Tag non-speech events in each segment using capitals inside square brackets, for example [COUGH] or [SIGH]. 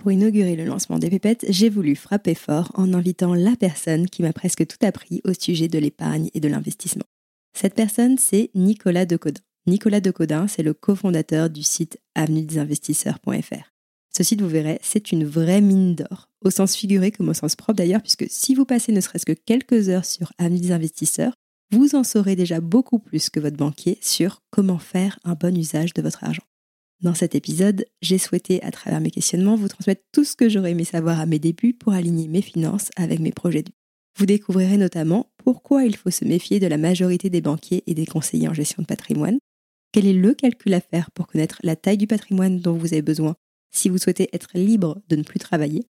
Pour inaugurer le lancement des pépettes, j'ai voulu frapper fort en invitant la personne qui m'a presque tout appris au sujet de l'épargne et de l'investissement. Cette personne, c'est Nicolas Decodin. Nicolas Decodin, c'est le cofondateur du site avenuedesinvestisseurs.fr. Ce site, vous verrez, c'est une vraie mine d'or, au sens figuré comme au sens propre d'ailleurs, puisque si vous passez ne serait-ce que quelques heures sur Avenue des investisseurs, vous en saurez déjà beaucoup plus que votre banquier sur comment faire un bon usage de votre argent. Dans cet épisode, j'ai souhaité, à travers mes questionnements, vous transmettre tout ce que j'aurais aimé savoir à mes débuts pour aligner mes finances avec mes projets de. Vous découvrirez notamment pourquoi il faut se méfier de la majorité des banquiers et des conseillers en gestion de patrimoine, quel est le calcul à faire pour connaître la taille du patrimoine dont vous avez besoin si vous souhaitez être libre de ne plus travailler,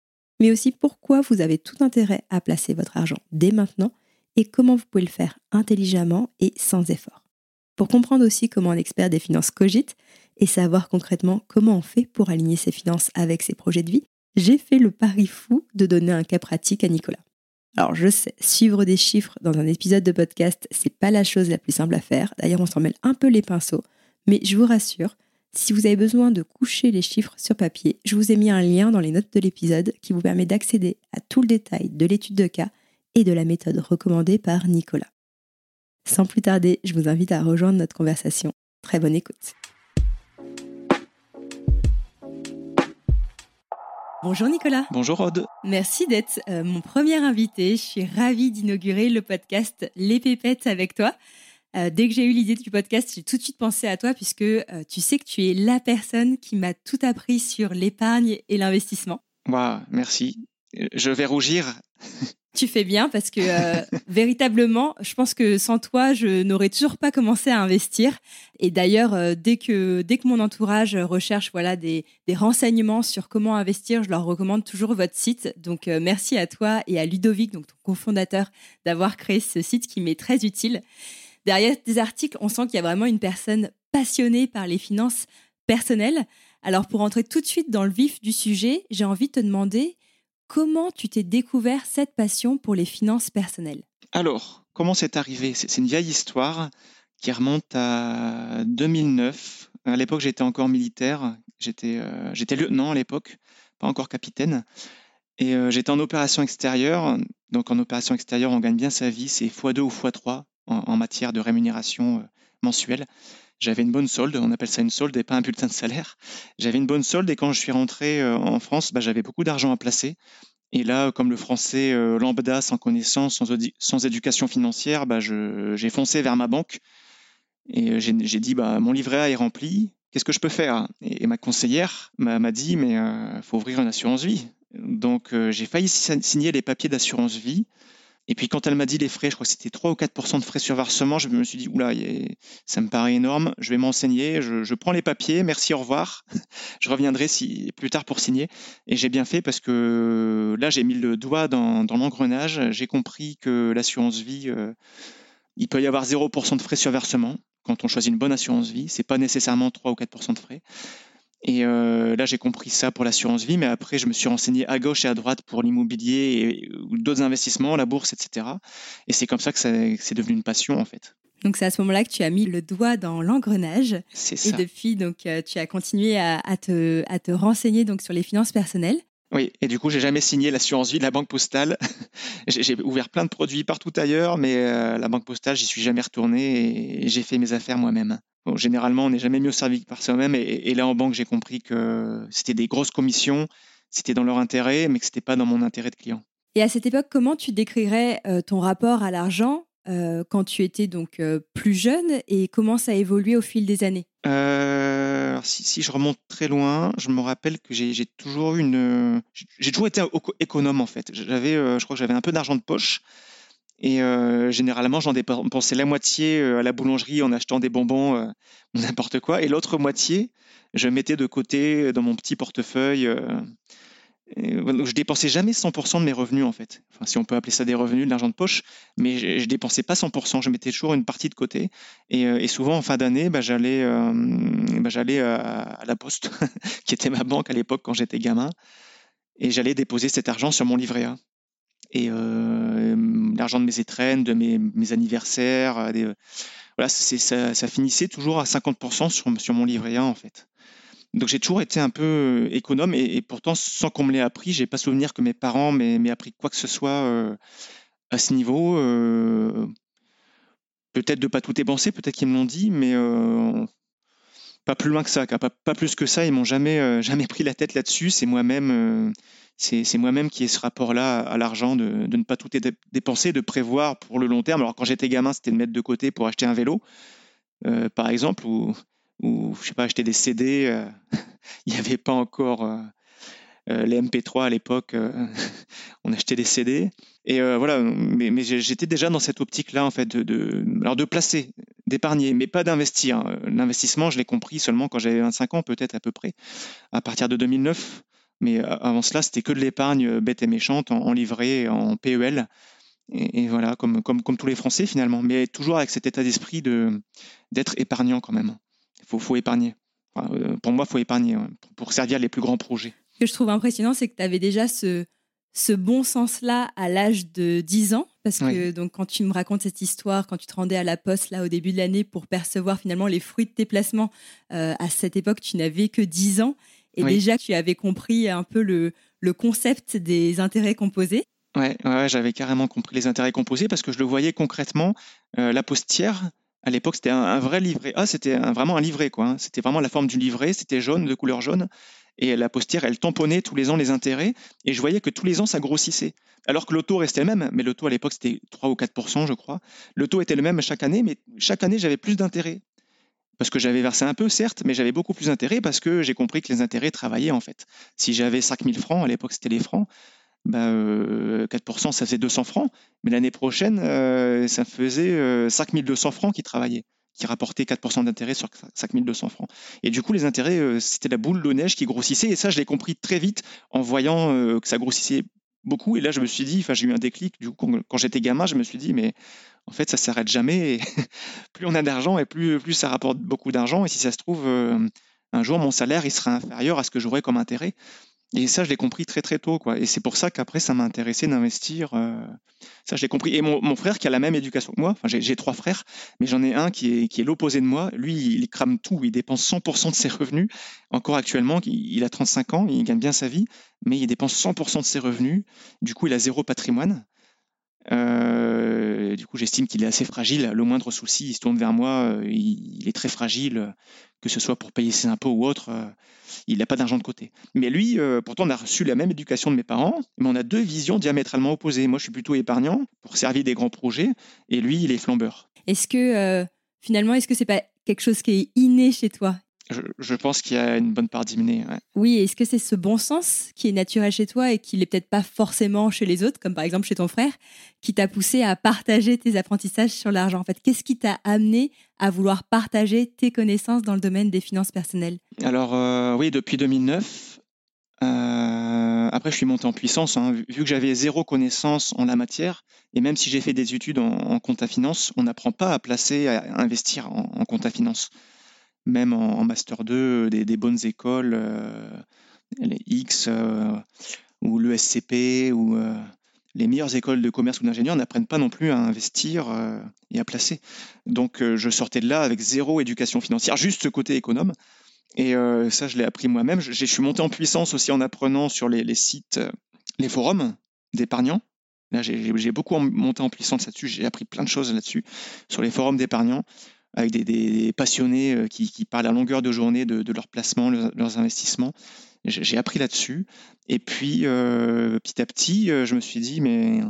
mais aussi pourquoi vous avez tout intérêt à placer votre argent dès maintenant et comment vous pouvez le faire intelligemment et sans effort. Pour comprendre aussi comment un expert des finances cogite, et savoir concrètement comment on fait pour aligner ses finances avec ses projets de vie, j'ai fait le pari fou de donner un cas pratique à Nicolas. Alors je sais, suivre des chiffres dans un épisode de podcast, c'est pas la chose la plus simple à faire. D'ailleurs, on s'en mêle un peu les pinceaux, mais je vous rassure, si vous avez besoin de coucher les chiffres sur papier, je vous ai mis un lien dans les notes de l'épisode qui vous permet d'accéder à tout le détail de l'étude de cas et de la méthode recommandée par Nicolas. Sans plus tarder, je vous invite à rejoindre notre conversation. Très bonne écoute. Bonjour Nicolas. Bonjour Aude. Merci d'être euh, mon premier invité. Je suis ravie d'inaugurer le podcast Les Pépettes avec toi. Euh, dès que j'ai eu l'idée du podcast, j'ai tout de suite pensé à toi puisque euh, tu sais que tu es la personne qui m'a tout appris sur l'épargne et l'investissement. Waouh, merci. Je vais rougir. Tu fais bien parce que euh, [LAUGHS] véritablement, je pense que sans toi, je n'aurais toujours pas commencé à investir. Et d'ailleurs, euh, dès que dès que mon entourage recherche voilà des, des, renseignements sur comment investir, je leur recommande toujours votre site. Donc euh, merci à toi et à Ludovic, donc ton cofondateur, d'avoir créé ce site qui m'est très utile. Derrière des articles, on sent qu'il y a vraiment une personne passionnée par les finances personnelles. Alors pour entrer tout de suite dans le vif du sujet, j'ai envie de te demander Comment tu t'es découvert cette passion pour les finances personnelles? Alors, comment c'est arrivé? C'est une vieille histoire qui remonte à 2009. À l'époque, j'étais encore militaire. J'étais euh, lieutenant à l'époque, pas encore capitaine. Et euh, j'étais en opération extérieure. Donc, en opération extérieure, on gagne bien sa vie. C'est x2 ou x3 en, matière de rémunération euh, mensuelle j'avais une bonne solde, on appelle ça une solde et pas un bulletin de salaire. J'avais une bonne solde et quand je suis rentré euh, en France, bah, j'avais beaucoup d'argent à placer. Et là, comme le français euh, lambda, sans connaissance, sans, éducation financière, bah, j'ai foncé vers ma banque et euh, j'ai dit bah, mon livret A est rempli, qu'est-ce que je peux faire? Et, ma conseillère m'a dit mais il faut ouvrir une assurance vie. Donc j'ai failli signer les papiers d'assurance vie. Et puis quand elle m'a dit les frais, je crois que c'était 3 ou 4% de frais sur versement, je me suis dit, oula, ça me paraît énorme, je vais m'enseigner, je, prends les papiers, merci, au revoir. [LAUGHS] je reviendrai plus tard pour signer. Et j'ai bien fait parce que là, j'ai mis le doigt dans, l'engrenage, j'ai compris que l'assurance vie, euh, il peut y avoir 0% de frais sur versement quand on choisit une bonne assurance vie, c'est pas nécessairement 3 ou 4% de frais. Et euh, là, j'ai compris ça pour l'assurance vie, mais après, je me suis renseigné à gauche et à droite pour l'immobilier et d'autres investissements, la bourse, etc. Et c'est comme ça que c'est devenu une passion, en fait. Donc c'est à ce moment-là que tu as mis le doigt dans l'engrenage. C'est ça. Et depuis, donc, euh, tu as continué à, te, à te renseigner donc, sur les finances personnelles. Oui, et du coup, j'ai jamais signé l'assurance vie de la Banque Postale. [LAUGHS] j'ai ouvert plein de produits partout ailleurs, mais euh, la Banque Postale, j'y suis jamais retourné et j'ai fait mes affaires moi-même généralement, on n'est jamais mieux servi que par soi-même. Et, là, en banque, j'ai compris que c'était des grosses commissions, c'était dans leur intérêt, mais que ce n'était pas dans mon intérêt de client. Et à cette époque, comment tu décrirais euh, ton rapport à l'argent euh, quand tu étais donc plus jeune et comment ça a évolué au fil des années? Si, je remonte très loin, je me rappelle que j'ai toujours eu une, j'ai toujours été éco- économe en fait. J'avais, euh, je crois que j'avais un peu d'argent de poche et euh, généralement j'en dépensais la moitié euh, à la boulangerie en achetant des bonbons, [LAUGHS] n'importe quoi, et l'autre moitié je mettais de côté dans mon petit portefeuille. Je dépensais jamais 100% de mes revenus en fait. Enfin, si on peut appeler ça des revenus, de l'argent de poche, mais je, je dépensais pas 100%. Je mettais toujours une partie de côté. Et, euh, souvent en fin d'année, bah, j'allais, euh, bah, à, la poste, [LAUGHS] qui était ma banque à l'époque quand j'étais gamin, et j'allais déposer cet argent sur mon livret A. Et euh, l'argent de mes étrennes, de mes, anniversaires, euh, des- voilà, ça, ça finissait toujours à 50% sur, sur mon livret A en fait. Donc j'ai toujours été un peu euh, économe et, pourtant sans qu'on me l'ait appris, j'ai pas souvenir que mes parents m'aient appris quoi que ce soit euh, à ce niveau. euh, peut-être de pas tout dépenser, peut-être qu'ils me l'ont dit, mais pas plus loin que ça. Pas, plus que ça. Ils m'ont jamais [LAUGHS] jamais pris la tête là-dessus. C'est moi-même, c'est moi-même qui ai ce rapport-là à l'argent de, de ne pas tout dé- dépenser, de prévoir pour le long terme. Alors quand j'étais gamin, c'était de mettre de côté pour acheter un vélo, par exemple, ou ou je sais pas acheter des CD. euh, [LAUGHS] il n'y avait pas encore euh, euh, les MP3 à l'époque. [LAUGHS] on achetait des CD. Et voilà, mais, j'étais déjà dans cette optique-là, en fait, de, alors de placer, d'épargner, mais pas d'investir. L'investissement, je l'ai compris seulement quand j'avais 25 ans, peut-être à peu près, à partir de 2009. Mais avant cela, c'était que de l'épargne bête et méchante, en, en livret, en PEL. Et voilà, comme, comme, comme tous les Français finalement, mais toujours avec cet état d'esprit de d'être épargnant quand même. Il faut, faut épargner. Enfin, euh, pour moi, il faut épargner ouais, pour, pour servir les plus grands projets. Ce que je trouve impressionnant, c'est que tu avais déjà ce, ce bon sens-là à l'âge de 10 ans. Parce que donc, quand tu me racontes cette histoire, quand tu te rendais à la poste là au début de l'année pour percevoir finalement les fruits de tes placements, euh, à cette époque, tu n'avais que 10 ans. Et Oui. déjà, tu avais compris un peu le, le concept des intérêts composés. Ouais, ouais, ouais, j'avais carrément compris les intérêts composés parce que je le voyais concrètement. Euh, la postière, à l'époque, c'était un, vrai livret. Ah, c'était vraiment un livret, quoi. hein. C'était vraiment la forme du livret. C'était jaune, de couleur jaune. Et la postière, elle tamponnait tous les ans les intérêts. Et je voyais que tous les ans, ça grossissait. Alors que le taux restait le même. Mais le taux, à l'époque, c'était 3 ou 4% je crois. Le taux était le même chaque année, mais chaque année, j'avais plus d'intérêts. Parce que j'avais versé un peu, certes, mais j'avais beaucoup plus d'intérêts parce que j'ai compris que les intérêts travaillaient, en fait. Si j'avais 5000 francs, à l'époque, c'était les francs, bah, euh, 4%, ça faisait 200 francs. Mais l'année prochaine, euh, ça faisait euh, 5200 francs qui travaillaient, qui rapportaient 4% d'intérêt sur 5200 francs. Et du coup, les intérêts, euh, c'était la boule de neige qui grossissait. Et ça, je l'ai compris très vite en voyant euh, que ça grossissait beaucoup. Et là, je me suis dit, enfin, j'ai eu un déclic. Du coup, quand, j'étais gamin, je me suis dit, mais en fait, ça s'arrête jamais. [LAUGHS] Plus on a d'argent et plus, ça rapporte beaucoup d'argent. Et si ça se trouve, euh, un jour, mon salaire, il sera inférieur à ce que j'aurais comme intérêt. Et ça, je l'ai compris très très tôt, quoi. Et c'est pour ça qu'après, ça m'a intéressé d'investir. euh, Ça, je l'ai compris. Et mon, mon frère, qui a la même éducation que moi, j'ai trois frères, mais j'en ai un qui est, qui est l'opposé de moi. Lui, il crame tout. Il dépense 100% de ses revenus. Encore actuellement, il a 35 ans, il gagne bien sa vie, mais il dépense 100% de ses revenus. Du coup, il a zéro patrimoine. Euh, du coup, j'estime qu'il est assez fragile. Le moindre souci, il se tourne vers moi. euh, Il, il est très fragile, que ce soit pour payer ses impôts ou autre. euh, il n'a pas d'argent de côté. Mais lui, pourtant, on a reçu la même éducation de mes parents, mais on a deux visions diamétralement opposées. Moi, je suis plutôt épargnant pour servir des grands projets, et lui, il est flambeur. Est-ce que finalement, est-ce que c'est pas quelque chose qui est inné chez toi? Je, je pense qu'il y a une bonne part d'hyménée. ouais. Oui, est-ce que c'est ce bon sens qui est naturel chez toi et qui n'est peut-être pas forcément chez les autres, comme par exemple chez ton frère, qui t'a poussé à partager tes apprentissages sur l'argent? En fait, qu'est-ce qui t'a amené à vouloir partager tes connaissances dans le domaine des finances personnelles? Alors, euh, oui, depuis 2009. euh, après, je suis monté en puissance. hein. Vu vu que j'avais zéro connaissance en la matière, et même si j'ai fait des études en, en compte à finance, on n'apprend pas à placer, à investir en, en compte à finance. Même en, Master 2, des, des bonnes écoles, euh, les X euh, ou l'ESCP ou euh, les meilleures écoles de commerce ou d'ingénieur n'apprennent pas non plus à investir euh, et à placer. Donc, euh, je sortais de là avec zéro éducation financière, juste ce côté économe. Et euh, ça, je l'ai appris moi-même. Je, suis monté en puissance aussi en apprenant sur les, les sites, euh, les forums d'épargnants. Là, j'ai beaucoup monté en puissance là-dessus. J'ai appris plein de choses là-dessus, sur les forums d'épargnants, avec des, passionnés euh, qui, parlent à longueur de journée de, de leurs placements, leurs, leurs investissements. J'ai appris là-dessus. Et puis, euh, petit à petit, euh, je me suis dit, mais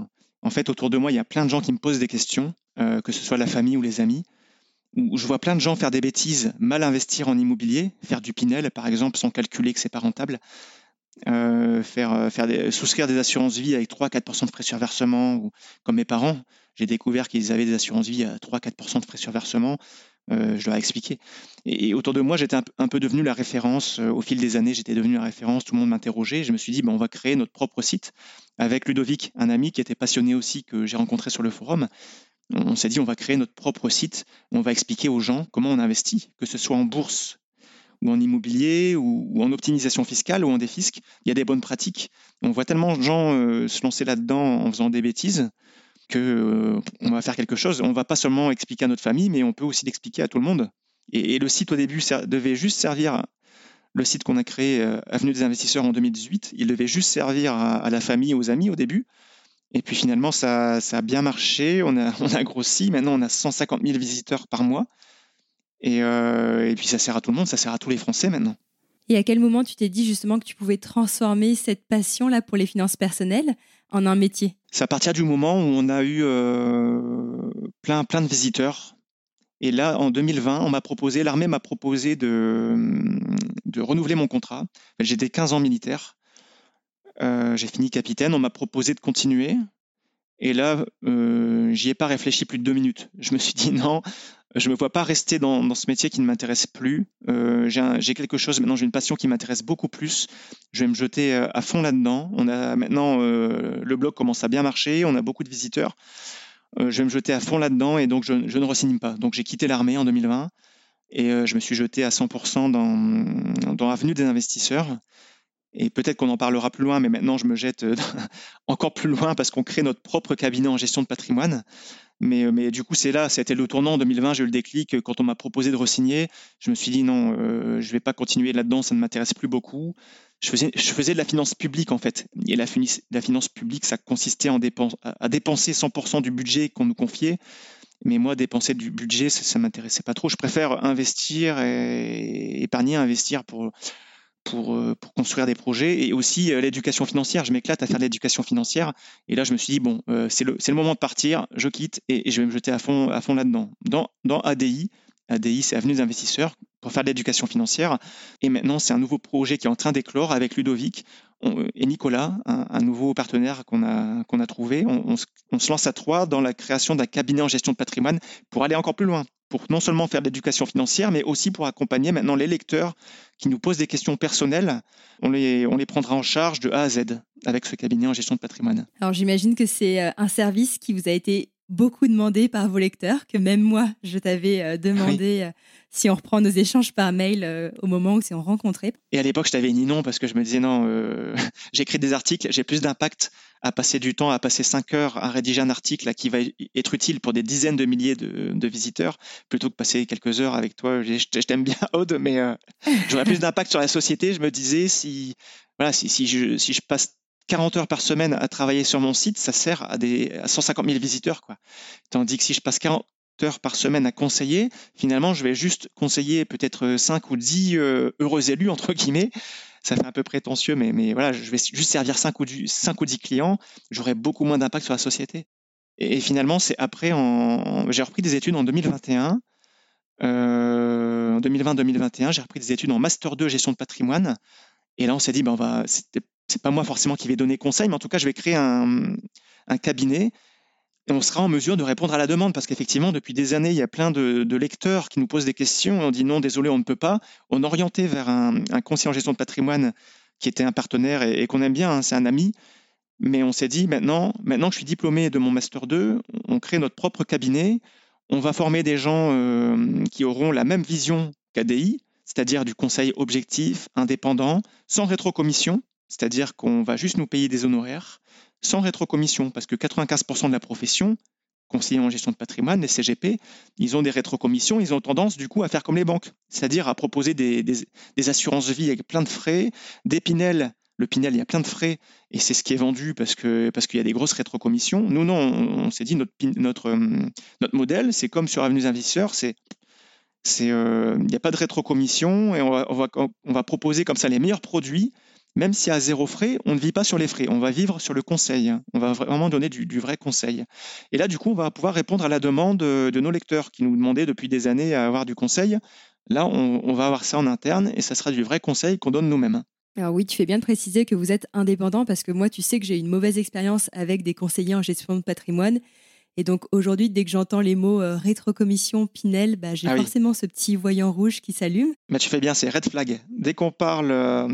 en fait, autour de moi, il y a plein de gens qui me posent des questions. que ce soit la famille ou les amis, où je vois plein de gens faire des bêtises, mal investir en immobilier, faire du Pinel par exemple sans calculer que c'est pas rentable, euh, faire, euh, souscrire des assurances vie avec 3-4% de frais sur versement, comme mes parents, j'ai découvert qu'ils avaient des assurances vie à 3-4% de frais sur versement, euh, je leur ai expliqué. Et, autour de moi, j'étais un, peu devenu la référence. au fil des années, j'étais devenu la référence. Tout le monde m'interrogeait. Je me suis dit, ben, on va créer notre propre site avec Ludovic, un ami qui était passionné aussi, que j'ai rencontré sur le forum. On s'est dit, on va créer notre propre site. On va expliquer aux gens comment on investit, que ce soit en bourse ou en immobilier ou, en optimisation fiscale ou en défisque. Il y a des bonnes pratiques. On voit tellement de gens euh, se lancer là-dedans en faisant des bêtises que euh, on va faire quelque chose. On va pas seulement expliquer à notre famille, mais on peut aussi l'expliquer à tout le monde. Et, le site au début devait juste servir, le site qu'on a créé, euh, Avenue des investisseurs en 2018, il devait juste servir à, la famille, aux amis au début. Et puis finalement, ça, a bien marché, on a, [LAUGHS] on a grossi, maintenant on a 150 000 visiteurs par mois. Euh, et, puis ça sert à tout le monde, ça sert à tous les Français maintenant. Et à quel moment tu t'es dit justement que tu pouvais transformer cette passion-là pour les finances personnelles en un métier? C'est à partir du moment où on a eu euh, plein, plein de visiteurs. Et là, en 2020, on m'a proposé, l'armée m'a proposé de, de renouveler mon contrat. J'étais 15 ans militaire. Euh, j'ai fini capitaine. On m'a proposé de continuer. Et là, euh, j'y ai pas réfléchi plus de deux minutes. Je me suis dit [LAUGHS] non, je me vois pas rester dans, ce métier qui ne m'intéresse plus. Euh, j'ai quelque chose maintenant, j'ai une passion qui m'intéresse beaucoup plus. Je vais me jeter euh, à fond là-dedans. On a maintenant euh, le blog commence à bien marcher, on a beaucoup de visiteurs. je vais me jeter à fond là-dedans et donc je, ne resigne pas. Donc j'ai quitté l'armée en 2020 et je me suis jeté à 100% dans, dans Avenue des investisseurs. Et peut-être qu'on en parlera plus loin, mais maintenant je me jette euh, [LAUGHS] encore plus loin parce qu'on crée notre propre cabinet en gestion de patrimoine. Mais, euh, du coup, c'est là, c'était le tournant en 2020, j'ai eu le déclic. Quand on m'a proposé de re-signer, je me suis dit non, euh, je ne vais pas continuer là-dedans, ça ne m'intéresse plus beaucoup. Je faisais, de la finance publique en fait. Et la, finance publique, ça consistait à dépenser 100% du budget qu'on nous confiait. Mais moi, dépenser du budget, ça ne m'intéressait pas trop. Je préfère investir et épargner, investir pour pour, euh, pour construire des projets et aussi euh, l'éducation financière. Je m'éclate à faire de l'éducation financière. Et là, je me suis dit, bon, euh, c'est le, le, moment de partir, je quitte et, je vais me jeter à fond, là-dedans. Dans, ADI, ADI, c'est Avenue des investisseurs, pour faire de l'éducation financière. Et maintenant, c'est un nouveau projet qui est en train d'éclore avec Ludovic et Nicolas, un, nouveau partenaire qu'on a, qu'on a trouvé. On, se lance à trois dans la création d'un cabinet en gestion de patrimoine pour aller encore plus loin, pour non seulement faire de l'éducation financière, mais aussi pour accompagner maintenant les lecteurs qui nous posent des questions personnelles. On les, on les prendra en charge de A à Z avec ce cabinet en gestion de patrimoine. Alors j'imagine que c'est euh, un service qui vous a été beaucoup demandé par vos lecteurs, que même moi, je t'avais euh, demandé euh, si on reprend nos échanges par mail au moment où on rencontrés. Et à l'époque, je t'avais dit non parce que je me disais non, [LAUGHS] j'écris des articles, j'ai plus d'impact à passer du temps, à passer cinq heures à rédiger un article qui va être utile pour des dizaines de milliers de, visiteurs, plutôt que passer quelques heures avec toi. Je, t'aime bien, [LAUGHS] Aude, mais euh, j'aurais plus d'impact sur la société. Je me disais, si, voilà, si, si, je, si je passe 40 heures par semaine à travailler sur mon site, ça sert à, des, à 150 000 visiteurs. Quoi. Tandis que si je passe 40 heures par semaine à conseiller, finalement, je vais juste conseiller peut-être 5 ou 10 euh, heureux élus, entre guillemets, ça fait un peu prétentieux, mais, mais voilà, je vais juste servir 5 ou, 5 ou 10 clients, j'aurai beaucoup moins d'impact sur la société. Et, finalement, c'est après, en, j'ai repris des études en 2021. Euh, en 2020-2021, j'ai repris des études en Master 2 gestion de patrimoine. Et là, on s'est dit, ben, on va, c'est pas moi forcément qui vais donner conseil, mais en tout cas, je vais créer un, un cabinet et on sera en mesure de répondre à la demande parce qu'effectivement, depuis des années, il y a plein de, lecteurs qui nous posent des questions on dit non, désolé, on ne peut pas. On orientait vers un, conseiller en gestion de patrimoine qui était un partenaire et, qu'on aime bien, hein, c'est un ami. Mais on s'est dit maintenant, maintenant que je suis diplômé de mon Master 2, on crée notre propre cabinet. On va former des gens euh, qui auront la même vision qu'ADI, c'est-à-dire du conseil objectif, indépendant, sans rétrocommission, c'est-à-dire qu'on va juste nous payer des honoraires sans rétrocommission, parce que 95% de la profession, conseillers en gestion de patrimoine, les CGP, ils ont des rétrocommissions, ils ont tendance du coup à faire comme les banques, c'est-à-dire à proposer des, des, assurances vie avec plein de frais, des Pinel. Le Pinel, il y a plein de frais et c'est ce qui est vendu parce parce qu'il y a des grosses rétrocommissions. Nous, non, on, s'est dit notre, notre, hum, notre modèle, c'est comme sur Avenue Investisseurs, c'est euh, il n'y a pas de rétrocommission et on va, on va proposer comme ça les meilleurs produits même si à zéro frais, on ne vit pas sur les frais, on va vivre sur le conseil. On va vraiment donner du, vrai conseil. Et là, du coup, on va pouvoir répondre à la demande de nos lecteurs qui nous demandaient depuis des années à avoir du conseil. Là, on, va avoir ça en interne et ça sera du vrai conseil qu'on donne nous-mêmes. Alors oui, tu fais bien de préciser que vous êtes indépendant parce que moi, tu sais que j'ai une mauvaise expérience avec des conseillers en gestion de patrimoine et donc aujourd'hui, dès que j'entends les mots euh, rétrocommission, Pinel, bah, j'ai ah forcément ce petit voyant rouge qui s'allume. Mais tu fais bien, c'est red flag. Dès qu'on parle, euh,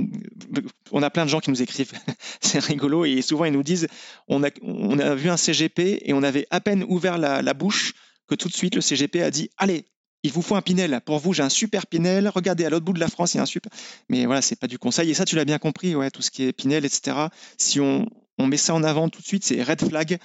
on a plein de gens qui nous écrivent, [LAUGHS] c'est rigolo, et souvent ils nous disent, on a, on a vu un CGP et on avait à peine ouvert la, la bouche que tout de suite le CGP a dit, allez, il vous faut un Pinel. Pour vous, j'ai un super Pinel. Regardez, à l'autre bout de la France, il y a un super. Mais voilà, c'est pas du conseil. Et ça, tu l'as bien compris, ouais, tout ce qui est Pinel, etc. Si on, on met ça en avant tout de suite, c'est red flag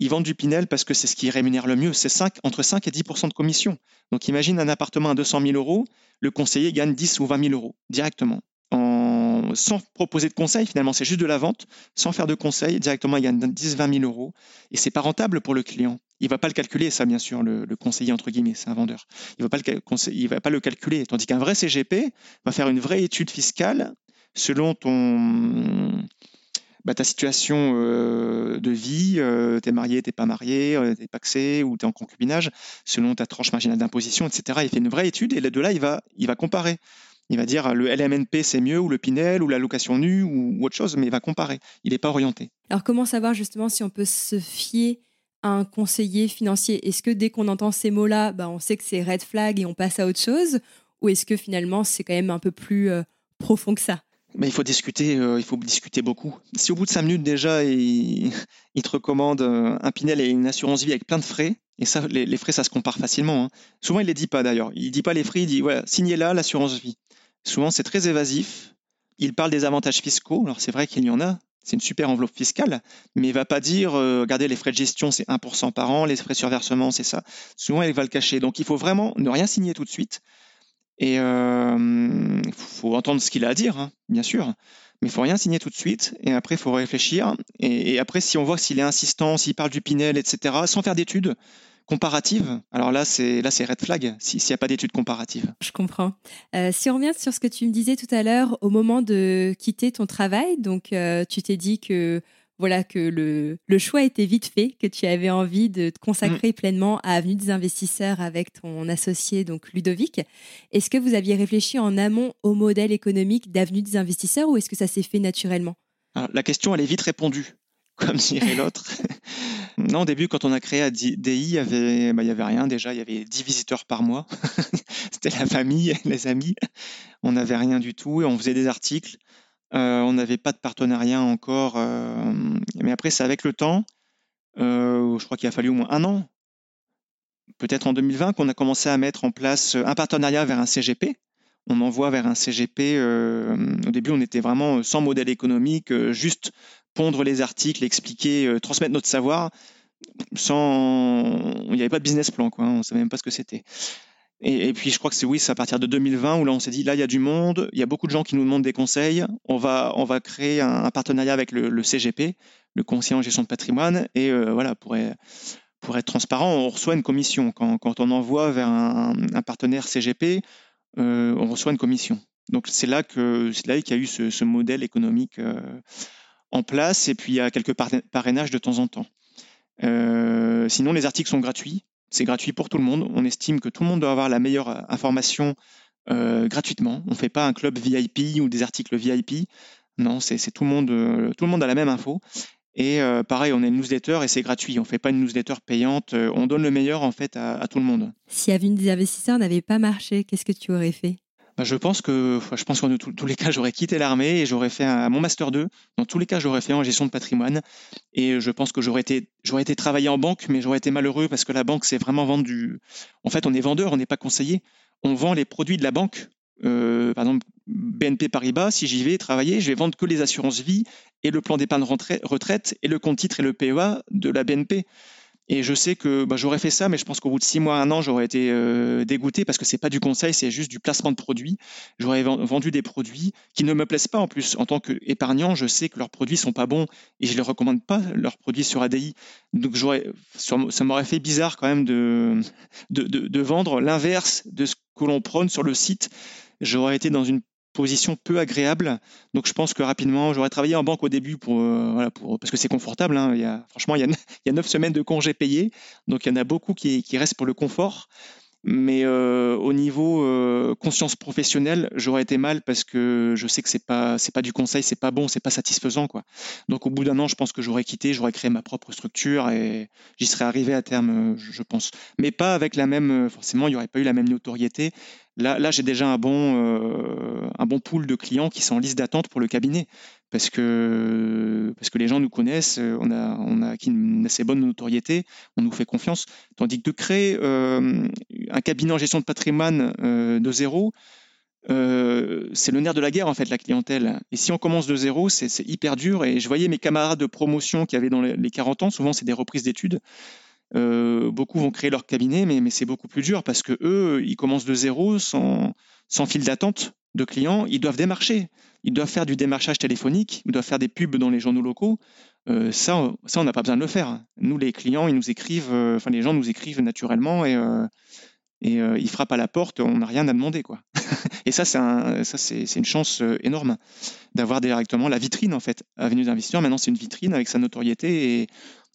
ils vendent du Pinel parce que c'est ce qui rémunère le mieux. C'est entre 5 et 10% de commission. Donc imagine un appartement à 200 000 euros, le conseiller gagne 10 ou 20 000 euros directement. En, sans proposer de conseil, finalement, c'est juste de la vente, sans faire de conseil, directement, il gagne 10, 20 000 euros. Et c'est pas rentable pour le client. Il ne va pas le calculer, ça, bien sûr, le, conseiller, entre guillemets, c'est un vendeur. Il ne va, va, pas le calculer. Tandis qu'un vrai CGP va faire une vraie étude fiscale selon ton, bah, ta situation euh, de vie, euh, tu es marié, tu pas marié, euh, tu es paxé ou tu es en concubinage, selon ta tranche marginale d'imposition, etc. Il fait une vraie étude et de là, il va, il va comparer. Il va dire le LMNP c'est mieux ou le Pinel ou la location nue ou, autre chose, mais il va comparer. Il n'est pas orienté. Alors comment savoir justement si on peut se fier à un conseiller financier? Est-ce que dès qu'on entend ces mots-là, bah, on sait que c'est red flag et on passe à autre chose? Ou est-ce que finalement c'est quand même un peu plus profond que ça? Mais il faut discuter, euh, il faut discuter beaucoup. Si au bout de cinq minutes déjà, il, te recommande euh, un Pinel et une assurance vie avec plein de frais, et ça, les, frais, ça se compare facilement. Hein. Souvent, il les dit pas d'ailleurs. Il dit pas les frais, il dit voilà, signez là l'assurance vie. Souvent, c'est très évasif. Il parle des avantages fiscaux. Alors, c'est vrai qu'il y en a. C'est une super enveloppe fiscale, mais il va pas dire euh, regardez les frais de gestion, c'est 1% par an, les frais de surversement, c'est ça. Souvent, il va le cacher. Donc, il faut vraiment ne rien signer tout de suite. Et il euh, faut entendre ce qu'il a à dire, hein, bien sûr, mais il faut rien signer tout de suite. Et après, il faut réfléchir. Et, après, si on voit s'il est insistant, s'il parle du Pinel, etc., sans faire d'études comparatives, alors là, c'est red flag. S'il n'y a pas d'études comparatives. Je comprends. Euh, si on revient sur ce que tu me disais tout à l'heure, au moment de quitter ton travail, donc euh, tu t'es dit que voilà que le, le, choix était vite fait, que tu avais envie de te consacrer mm. pleinement à Avenue des investisseurs avec ton associé donc Ludovic. Est-ce que vous aviez réfléchi en amont au modèle économique d'Avenue des investisseurs ou est-ce que ça s'est fait naturellement? La question elle est vite répondue, [LAUGHS] comme dirait l'autre. [LAUGHS] non, au début quand on a créé DI, il y avait, bah, y avait rien déjà, il y avait 10 visiteurs par mois. [LAUGHS] C'était la famille, les amis. On n'avait rien du tout et on faisait des articles. Euh, on n'avait pas de partenariat encore. Euh, mais après, c'est avec le temps. Euh, je crois qu'il a fallu au moins un an, peut-être en 2020, qu'on a commencé à mettre en place un partenariat vers un CGP. On envoie vers un CGP. au début, on était vraiment sans modèle économique, juste pondre les articles, expliquer, transmettre notre savoir. Sans, il n'y avait pas de business plan, quoi. On savait même pas ce que c'était. Et, puis je crois que c'est oui, c'est à partir de 2020 où là on s'est dit là il y a du monde, il y a beaucoup de gens qui nous demandent des conseils, on va on va créer un, partenariat avec le, CGP, le conseiller en gestion de patrimoine, et euh, voilà pour être, être transparent, on reçoit une commission quand, quand on envoie vers un, partenaire CGP, euh, on reçoit une commission. Donc c'est là que c'est là qu'il y a eu ce, modèle économique euh, en place, et puis il y a quelques parrainages de temps en temps. sinon les articles sont gratuits. C'est gratuit pour tout le monde. On estime que tout le monde doit avoir la meilleure euh, information euh, gratuitement. On ne fait pas un club VIP ou des articles VIP. Non, c'est tout le monde. Euh, tout le monde a la même info. Et pareil, on a une newsletter et c'est gratuit. On ne fait pas une newsletter payante. on donne le meilleur en fait à, tout le monde. Si Avenue des investisseurs n'avait pas marché, qu'est-ce que tu aurais fait? Bah, je pense que, je pense qu'en tous les cas, j'aurais quitté l'armée et j'aurais fait mon master 2. Dans tous les cas, j'aurais fait en gestion de patrimoine. Et je pense que j'aurais été, j'aurais été travailler en banque, mais j'aurais été malheureux parce que la banque, c'est vraiment vendre du. En fait, on est vendeur, on n'est pas conseiller. On vend les produits de la banque. Euh, par exemple, BNP Paribas, si j'y vais travailler, je vais vendre que les assurances vie et le plan d'épargne retraite et le compte titre et le PEA de la BNP. Et je sais que bah, j'aurais fait ça, mais je pense qu'au bout de six mois, un an, j'aurais été euh, dégoûté parce que c'est pas du conseil, c'est juste du placement de produits. J'aurais vendu des produits qui ne me plaisent pas en plus. En tant qu'épargnant, je sais que leurs produits sont pas bons et je les recommande pas leurs produits sur ADI. Donc ça m'aurait fait bizarre quand même de, de vendre l'inverse de ce que l'on prône sur le site. J'aurais été dans une position peu agréable. Donc je pense que rapidement, j'aurais travaillé en banque au début pour, euh, voilà, parce que c'est confortable. Hein. Il y a, franchement, il y a, 9 semaines de congés payés, donc il y en a beaucoup qui, qui restent pour le confort. Mais euh, au niveau euh, conscience professionnelle, j'aurais été mal parce que je sais que c'est pas c'est pas du conseil, c'est pas bon, c'est pas satisfaisant quoi. Donc au bout d'un an, je pense que j'aurais quitté, j'aurais créé ma propre structure et j'y serais arrivé à terme, je pense. Mais pas avec la même forcément, il n'y aurait pas eu la même notoriété. Là, j'ai déjà un bon euh, un bon pool de clients qui sont en liste d'attente pour le cabinet parce que, parce que les gens nous connaissent, euh, on a, on a une assez bonne notoriété, on nous fait confiance. Tandis que de créer euh, un cabinet en gestion de patrimoine de zéro, c'est le nerf de la guerre en fait, la clientèle. Et si on commence de zéro, c'est hyper dur. Et je voyais mes camarades de promotion qui avaient dans les 40 ans, souvent c'est des reprises d'études. Beaucoup vont créer leur cabinet, mais, c'est beaucoup plus dur parce que eux, ils commencent de zéro sans, fil d'attente de clients, ils doivent démarcher, ils doivent faire du démarchage téléphonique, ils doivent faire des pubs dans les journaux locaux. Euh, ça, ça, on n'a pas besoin de le faire. Nous, les clients, ils nous écrivent, euh, enfin les gens nous écrivent naturellement et, euh, ils frappent à la porte, on n'a rien à demander, quoi. [LAUGHS] et ça, c'est ça, c'est, une chance énorme d'avoir directement la vitrine en fait. Avenue d'investisseurs, maintenant c'est une vitrine avec sa notoriété et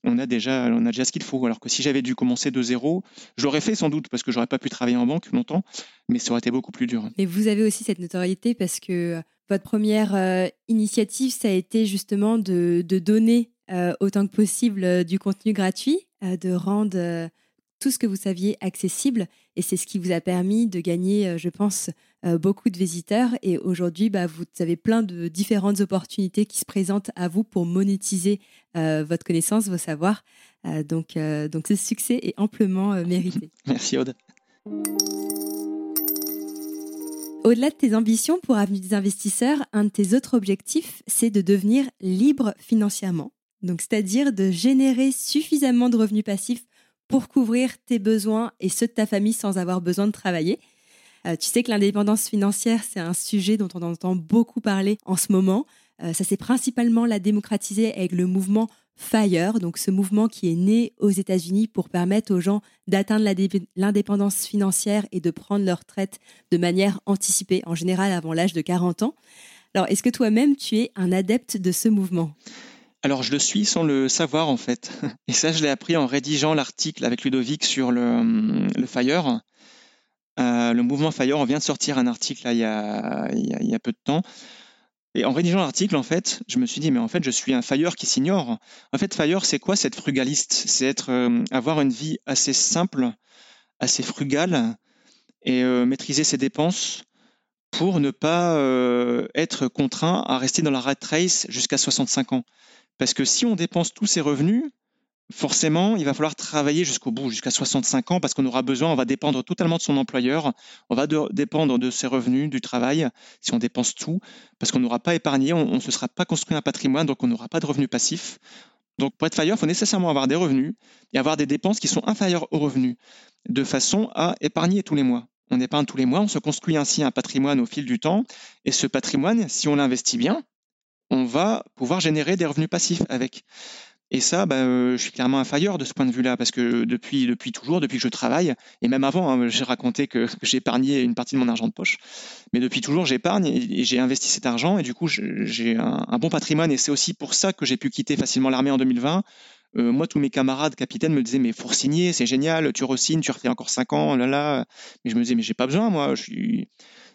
on a déjà, on a déjà ce qu'il faut. Alors que si j'avais dû commencer de zéro, je l'aurais fait sans doute parce que j'aurais pas pu travailler en banque longtemps, mais ça aurait été beaucoup plus dur. Et vous avez aussi cette notoriété parce que votre première euh, initiative, ça a été justement de, donner euh, autant que possible euh, du contenu gratuit, de rendre tout ce que vous saviez accessible. Et c'est ce qui vous a permis de gagner, je pense, beaucoup de visiteurs. Et aujourd'hui, bah, vous avez plein de différentes opportunités qui se présentent à vous pour monétiser votre connaissance, vos savoirs. donc, donc ce succès est amplement mérité. [LAUGHS] Merci Aude. Au-delà de tes ambitions pour Avenue des investisseurs, un de tes autres objectifs, c'est de devenir libre financièrement. Donc, c'est-à-dire de générer suffisamment de revenus passifs pour couvrir tes besoins et ceux de ta famille sans avoir besoin de travailler. Euh, tu sais que l'indépendance financière, c'est un sujet dont on entend beaucoup parler en ce moment. Euh, ça s'est principalement la démocratisé avec le mouvement FIRE, donc ce mouvement qui est né aux États-Unis pour permettre aux gens d'atteindre l'indépendance financière et de prendre leur retraite de manière anticipée, en général avant l'âge de 40 ans. Alors, est-ce que toi-même, tu es un adepte de ce mouvement? Alors je le suis sans le savoir en fait. [LAUGHS] Et ça je l'ai appris en rédigeant l'article avec Ludovic sur le, FIRE. Euh, le mouvement FIRE, on vient de sortir un article il, y a, peu de temps et en rédigeant l'article, en fait, je me suis dit, mais en fait, je suis un Fire qui s'ignore. En fait, Fire, c'est quoi cette frugaliste? C'est être, euh, avoir une vie assez simple, assez frugale et euh, maîtriser ses dépenses pour ne pas être contraint à rester dans la rat race jusqu'à 65 ans. Parce que si on dépense tous ses revenus, forcément, il va falloir travailler jusqu'au bout, jusqu'à 65 ans, parce qu'on aura besoin, on va dépendre totalement de son employeur, on va dépendre de ses revenus, du travail, si on dépense tout, parce qu'on n'aura pas épargné, on ne se sera pas construit un patrimoine, donc on n'aura pas de revenus passifs. Donc pour être fire, il faut nécessairement avoir des revenus et avoir des dépenses qui sont inférieures aux revenus, de façon à épargner tous les mois. On épargne tous les mois, on se construit ainsi un patrimoine au fil du temps, et ce patrimoine, si on l'investit bien, on va pouvoir générer des revenus passifs avec. Et ça, bah, euh, je suis clairement un failleur de ce point de vue-là, parce que depuis, depuis toujours, depuis que je travaille, et même avant, hein, j'ai raconté que, j'ai épargné une partie de mon argent de poche, mais depuis toujours, j'épargne et, j'ai investi cet argent, et du coup, j'ai un, bon patrimoine, et c'est aussi pour ça que j'ai pu quitter facilement l'armée en 2020. Euh, moi, tous mes camarades capitaines me disaient, mais faut signer, c'est génial, tu resignes, tu refais encore 5 ans, là là. Mais je me disais, mais j'ai pas besoin, moi, je suis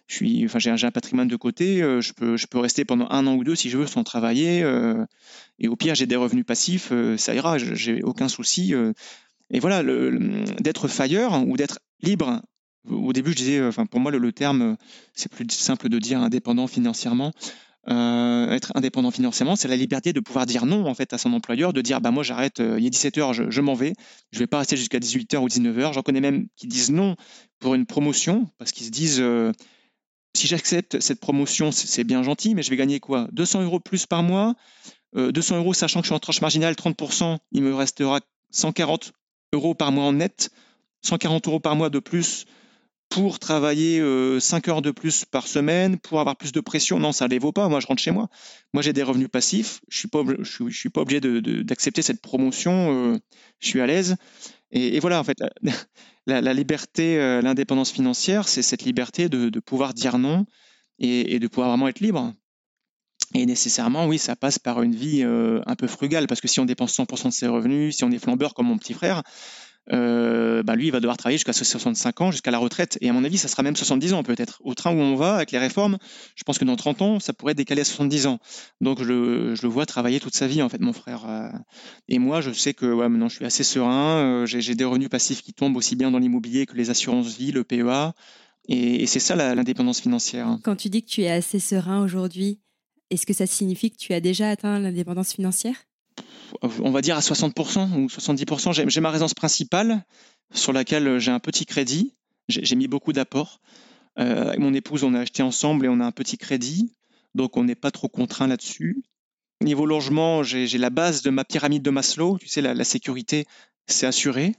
je suis, enfin, j'ai un patrimoine de côté, euh, je, peux, je peux rester pendant un an ou deux si je veux sans travailler. Euh, et au pire, j'ai des revenus passifs, euh, ça ira, j'ai aucun souci. et voilà, d'être fire ou d'être libre. Au début, je disais, enfin, pour moi, le, terme, c'est plus simple de dire indépendant financièrement. être indépendant financièrement, c'est la liberté de pouvoir dire non en fait à son employeur, de dire bah moi j'arrête, il est 17h, je, je m'en vais, je vais pas rester jusqu'à 18h ou 19h. J'en connais même qui disent non pour une promotion parce qu'ils se disent si j'accepte cette promotion, c'est bien gentil, mais je vais gagner quoi? 200 euros plus par mois? 200 euh, euros, sachant que je suis en tranche marginale, 30%, il me restera 140 euros par mois en net, 140 euros par mois de plus pour travailler 5 euh, heures de plus par semaine, pour avoir plus de pression. Non, ça ne les vaut pas. Moi, je rentre chez moi. Moi, j'ai des revenus passifs. Je ne suis, pas obligé d'accepter cette promotion. Euh, je suis à l'aise. Et, voilà, en fait, la, liberté, euh, l'indépendance financière, c'est cette liberté de, pouvoir dire non et, de pouvoir vraiment être libre. Et nécessairement, oui, ça passe par une vie euh, un peu frugale, parce que si on dépense 100% de ses revenus, si on est flambeur comme mon petit frère, euh, bah lui, il va devoir travailler jusqu'à 65 ans, jusqu'à la retraite. Et à mon avis, ça sera même 70 ans peut-être. Au train où on va, avec les réformes, je pense que dans 30 ans, ça pourrait décaler à 70 ans. Donc je le, vois travailler toute sa vie, en fait, mon frère. Euh. Et moi, je sais que ouais, maintenant, je suis assez serein. J'ai des revenus passifs qui tombent aussi bien dans l'immobilier que les assurances vie, le PEA. Et, c'est ça l'indépendance financière. Quand tu dis que tu es assez serein aujourd'hui, est-ce que ça signifie que tu as déjà atteint l'indépendance financière? On va dire à 60% ou 70%. J'ai ma résidence principale sur laquelle j'ai un petit crédit. J'ai mis beaucoup d'apports. Euh, avec mon épouse, on a acheté ensemble et on a un petit crédit. Donc on n'est pas trop contraint là-dessus. Niveau logement, j'ai la base de ma pyramide de Maslow. Tu sais, la, sécurité, c'est assuré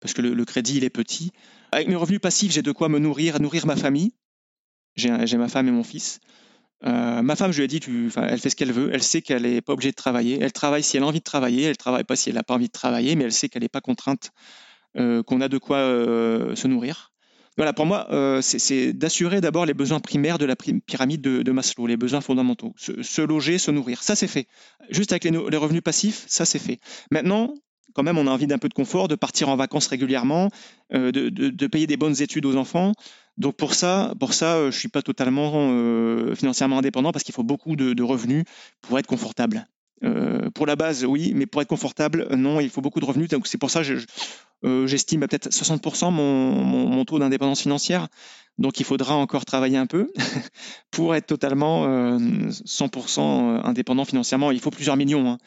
parce que le, crédit, il est petit. Avec mes revenus passifs, j'ai de quoi me nourrir, nourrir ma famille. J'ai ma femme et mon fils. Euh, ma femme, je lui ai dit, elle fait ce qu'elle veut. Elle sait qu'elle n'est pas obligée de travailler. Elle travaille si elle a envie de travailler. Elle travaille pas si elle n'a pas envie de travailler, mais elle sait qu'elle n'est pas contrainte, euh, qu'on a de quoi euh, se nourrir. Voilà, pour moi, c'est d'assurer d'abord les besoins primaires de la pyramide de, Maslow, les besoins fondamentaux. Se, loger, se nourrir, ça c'est fait. Juste avec les, les revenus passifs, ça c'est fait. Maintenant, quand même, on a envie d'un peu de confort, de partir en vacances régulièrement, euh, de, payer des bonnes études aux enfants. Donc pour ça, pour ça, euh, je suis pas totalement euh, financièrement indépendant parce qu'il faut beaucoup de, revenus pour être confortable. pour la base, oui, mais pour être confortable, non, il faut beaucoup de revenus. Donc c'est pour ça que j'estime à peut-être 60% mon, taux d'indépendance financière. Donc il faudra encore travailler un peu [LAUGHS] pour être totalement 100% indépendant financièrement. Il faut plusieurs millions. Hein.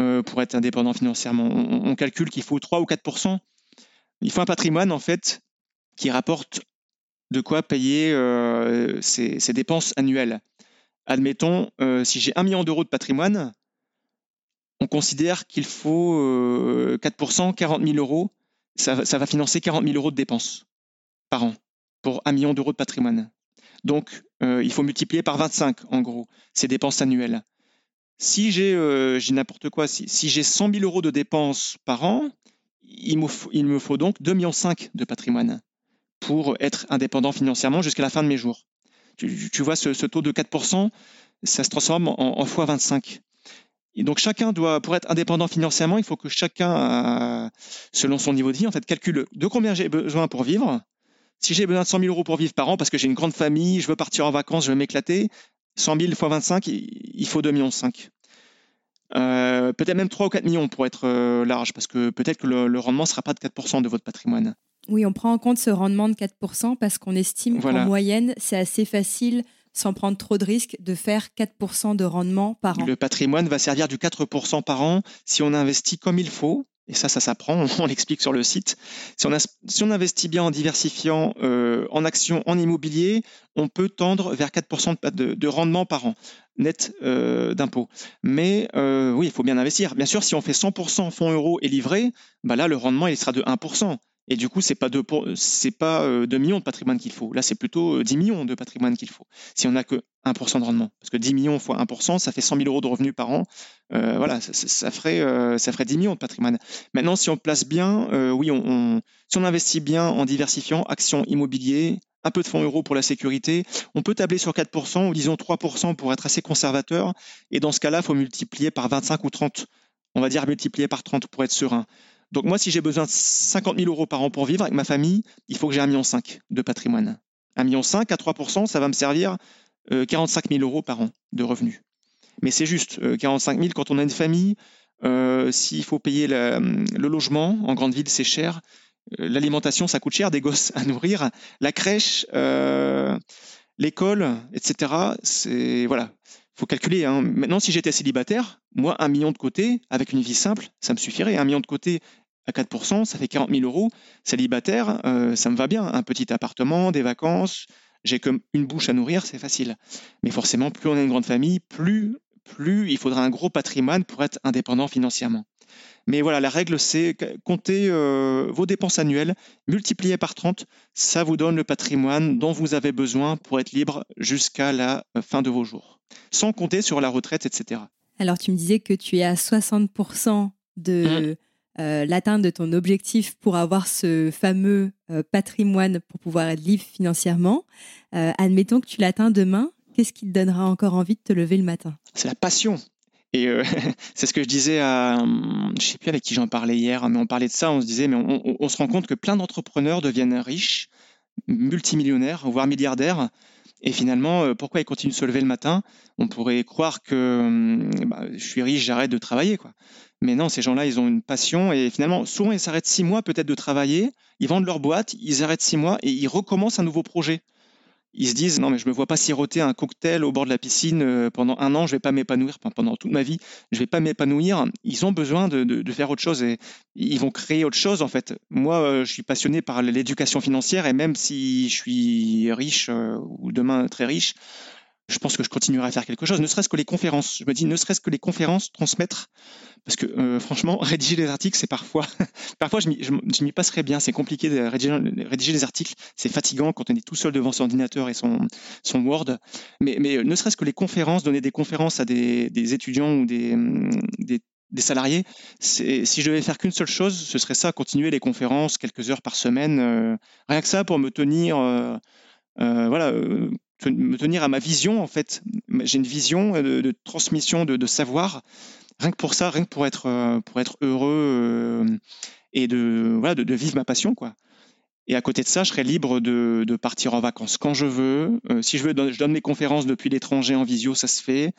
Euh, pour être indépendant financièrement. On, calcule qu'il faut 3 ou 4% Il faut un patrimoine, en fait, qui rapporte de quoi payer euh, ses, dépenses annuelles. Admettons, euh, si j'ai 1 million d'euros de patrimoine, on considère qu'il faut 4% 40 000 euros. Ça, ça, va financer 40 000 euros de dépenses par an pour 1 million d'euros de patrimoine. Donc, il faut multiplier par 25, en gros, ces dépenses annuelles. Si j'ai euh, n'importe quoi, si, j'ai 100 000 euros de dépenses par an, il me, faut, donc 2,5 millions de patrimoine pour être indépendant financièrement jusqu'à la fin de mes jours. Tu, vois, ce, taux de 4%, ça se transforme en, en fois 25. Et donc chacun doit, pour être indépendant financièrement, il faut que chacun, selon son niveau de vie, en fait, calcule de combien j'ai besoin pour vivre. Si j'ai besoin de 100 000 euros pour vivre par an, parce que j'ai une grande famille, je veux partir en vacances, je veux m'éclater, 100 000 fois 25, il faut 2,5 millions. Euh, peut-être même 3 ou 4 millions pour être euh, large, parce que peut-être que le, rendement ne sera pas de 4% de votre patrimoine. Oui, on prend en compte ce rendement de 4% parce qu'on estime qu'en moyenne, c'est assez facile, sans prendre trop de risques, de faire 4% de rendement par an. Le patrimoine va servir du 4% par an si on investit comme il faut, et ça, ça s'apprend, [LAUGHS] on l'explique sur le site. Si on, investit bien en diversifiant euh, en actions, en immobilier, on peut tendre vers 4% de, rendement par an, net euh, d'impôt. Mais euh, oui, il faut bien investir. Bien sûr, si on fait 100% fonds euros et livrés, bah là, le rendement, il sera de 1%. Et du coup, c'est pas 2, pas euh, millions de patrimoine qu'il faut. Là, c'est plutôt 10 euh, millions de patrimoine qu'il faut. Si on n'a que 1% de rendement. Parce que 10 millions fois 1%, ça fait 100 000 euros de revenus par an. Euh, voilà, ça, ferait, ça ferait 10 millions de patrimoine. Maintenant, si on place bien, oui, si on investit bien en diversifiant actions immobilier, un peu de fonds euros pour la sécurité, on peut tabler sur 4% ou disons 3% pour être assez conservateur. Et dans ce cas-là, faut multiplier par 25 ou 30. On va dire multiplier par 30 pour être serein. Donc moi, si j'ai besoin de 50 000 euros par an pour vivre avec ma famille, il faut que j'ai 1,5 million de patrimoine. 1,5 million à 3% ça va me servir 45 euh, 000 euros par an de revenus. Mais c'est juste, 45 euh, 000 quand on a une famille, euh, s'il faut payer le logement, en grande ville c'est cher, l'alimentation ça coûte cher, des gosses à nourrir, la crèche, l'école, etc. C'est voilà, faut calculer. Hein. Maintenant, si j'étais célibataire, moi, un million de côté, avec une vie simple, ça me suffirait. Un million de côté à 4%, ça fait 40 000 euros. Célibataire, euh, ça me va bien. Un petit appartement, des vacances, j'ai comme une bouche à nourrir, c'est facile. Mais forcément, plus on a une grande famille, plus, plus il faudra un gros patrimoine pour être indépendant financièrement. Mais voilà, la règle, c'est compter euh, vos dépenses annuelles, multipliées par 30, ça vous donne le patrimoine dont vous avez besoin pour être libre jusqu'à la euh, fin de vos jours, sans compter sur la retraite, etc. Alors, tu me disais que tu es à 60% de, l'atteinte de ton objectif pour avoir ce fameux patrimoine pour pouvoir être libre financièrement. admettons que tu l'atteins demain. Qu'est-ce qui te donnera encore envie de te lever le matin? C'est la passion. Et [LAUGHS] c'est ce que je disais à, je sais plus avec qui j'en parlais hier, mais on parlait de ça, on se disait, mais on se rend compte que plein d'entrepreneurs deviennent riches, multimillionnaires, voire milliardaires, et finalement, euh, pourquoi ils continuent de se lever le matin? On pourrait croire que hum, bah, je suis riche, j'arrête de travailler. Quoi. Mais non, ces gens-là, ils ont une passion et finalement, souvent, ils s'arrêtent six mois peut-être de travailler, ils vendent leur boîte, ils arrêtent six mois et ils recommencent un nouveau projet ils se disent non mais je me vois pas siroter un cocktail au bord de la piscine euh, pendant un an, je vais pas m'épanouir pendant toute ma vie, je vais pas m'épanouir. Ils ont besoin de, faire autre chose et ils vont créer autre chose en fait. Moi, euh, je suis passionné par l'éducation financière et même si je suis riche euh, ou demain très riche, je pense que je continuerai à faire quelque chose, ne serait-ce que les conférences. Je me dis, ne serait-ce que les conférences, transmettre, parce que euh, franchement, [LAUGHS] rédiger des articles, c'est parfois, [LAUGHS] parfois je m'y passerais bien. C'est compliqué de rédiger, des articles, c'est fatigant quand on est tout seul devant son ordinateur et son, son Word. Mais, mais ne serait-ce que les conférences, donner des conférences à des, des étudiants ou des, des, des salariés, si je devais faire qu'une seule chose, ce serait ça, continuer les conférences quelques heures par semaine, euh, rien que ça pour me tenir. Euh, euh, voilà, me tenir à ma vision en fait. J'ai une vision de, transmission de, savoir. Rien que pour ça, rien que pour être, euh, pour être heureux euh, et de, voilà, de, vivre ma passion quoi. Et à côté de ça, je serais libre de, partir en vacances quand je veux. Euh, si je veux, je donne mes conférences depuis l'étranger en visio, ça se fait.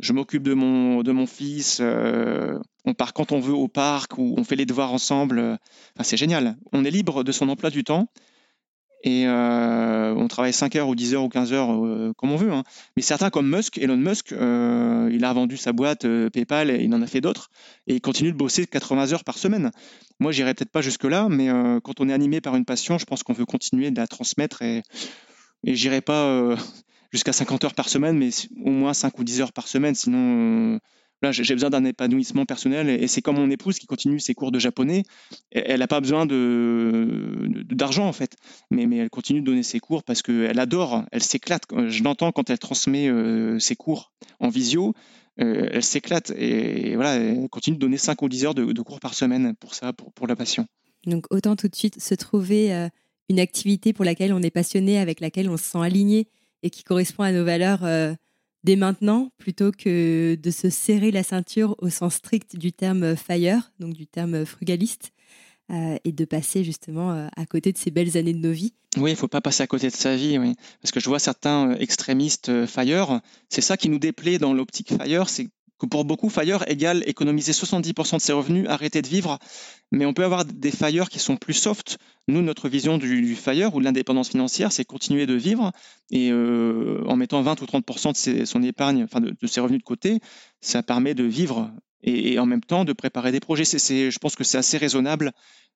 Je m'occupe de mon, de mon fils. on part quand on veut au parc ou on fait les devoirs ensemble. C'est génial. On est libre de son emploi du temps et euh, on travaille 5 heures ou 10 heures ou 15 heures euh, comme on veut. Hein. Mais certains comme Musk, Elon Musk, euh, il a vendu sa boîte PayPal et il en a fait d'autres et il continue de bosser 80 heures par semaine. Moi, j'irai peut-être pas jusque-là, mais quand on est animé par une passion, je pense qu'on veut continuer de la transmettre et, et j'irai pas jusqu'à 50 heures par semaine, mais au moins 5 ou 10 heures par semaine, sinon là, j'ai besoin d'un épanouissement personnel. Et c'est comme mon épouse qui continue ses cours de japonais. Elle n'a pas besoin d'argent, en fait. Mais, elle continue de donner ses cours parce qu'elle adore, elle s'éclate. Je l'entends quand elle transmet euh, ses cours en visio. Euh, elle s'éclate et, voilà, elle continue de donner 5 ou 10 heures de, cours par semaine pour ça, pour, la passion. Donc autant tout de suite se trouver euh, une activité pour laquelle on est passionné, avec laquelle on se sent aligné et qui correspond à nos valeurs dès maintenant plutôt que de se serrer la ceinture au sens strict du terme fire, donc du terme frugaliste, euh, et de passer justement euh, à côté de ces belles années de nos vies. Oui, il ne faut pas passer à côté de sa vie, oui. Parce que je vois certains euh, extrémistes fire, c'est ça qui nous déplaît dans l'optique fire, c'est que pour beaucoup, FIRE égale économiser 70% de ses revenus, arrêter de vivre. Mais on peut avoir des FIRE qui sont plus soft. Nous, notre vision du, FIRE ou de l'indépendance financière, c'est continuer de vivre et euh, en mettant 20 ou 30% de son épargne, enfin de, ses revenus de côté, ça permet de vivre et, en même temps de préparer des projets. je pense que c'est assez raisonnable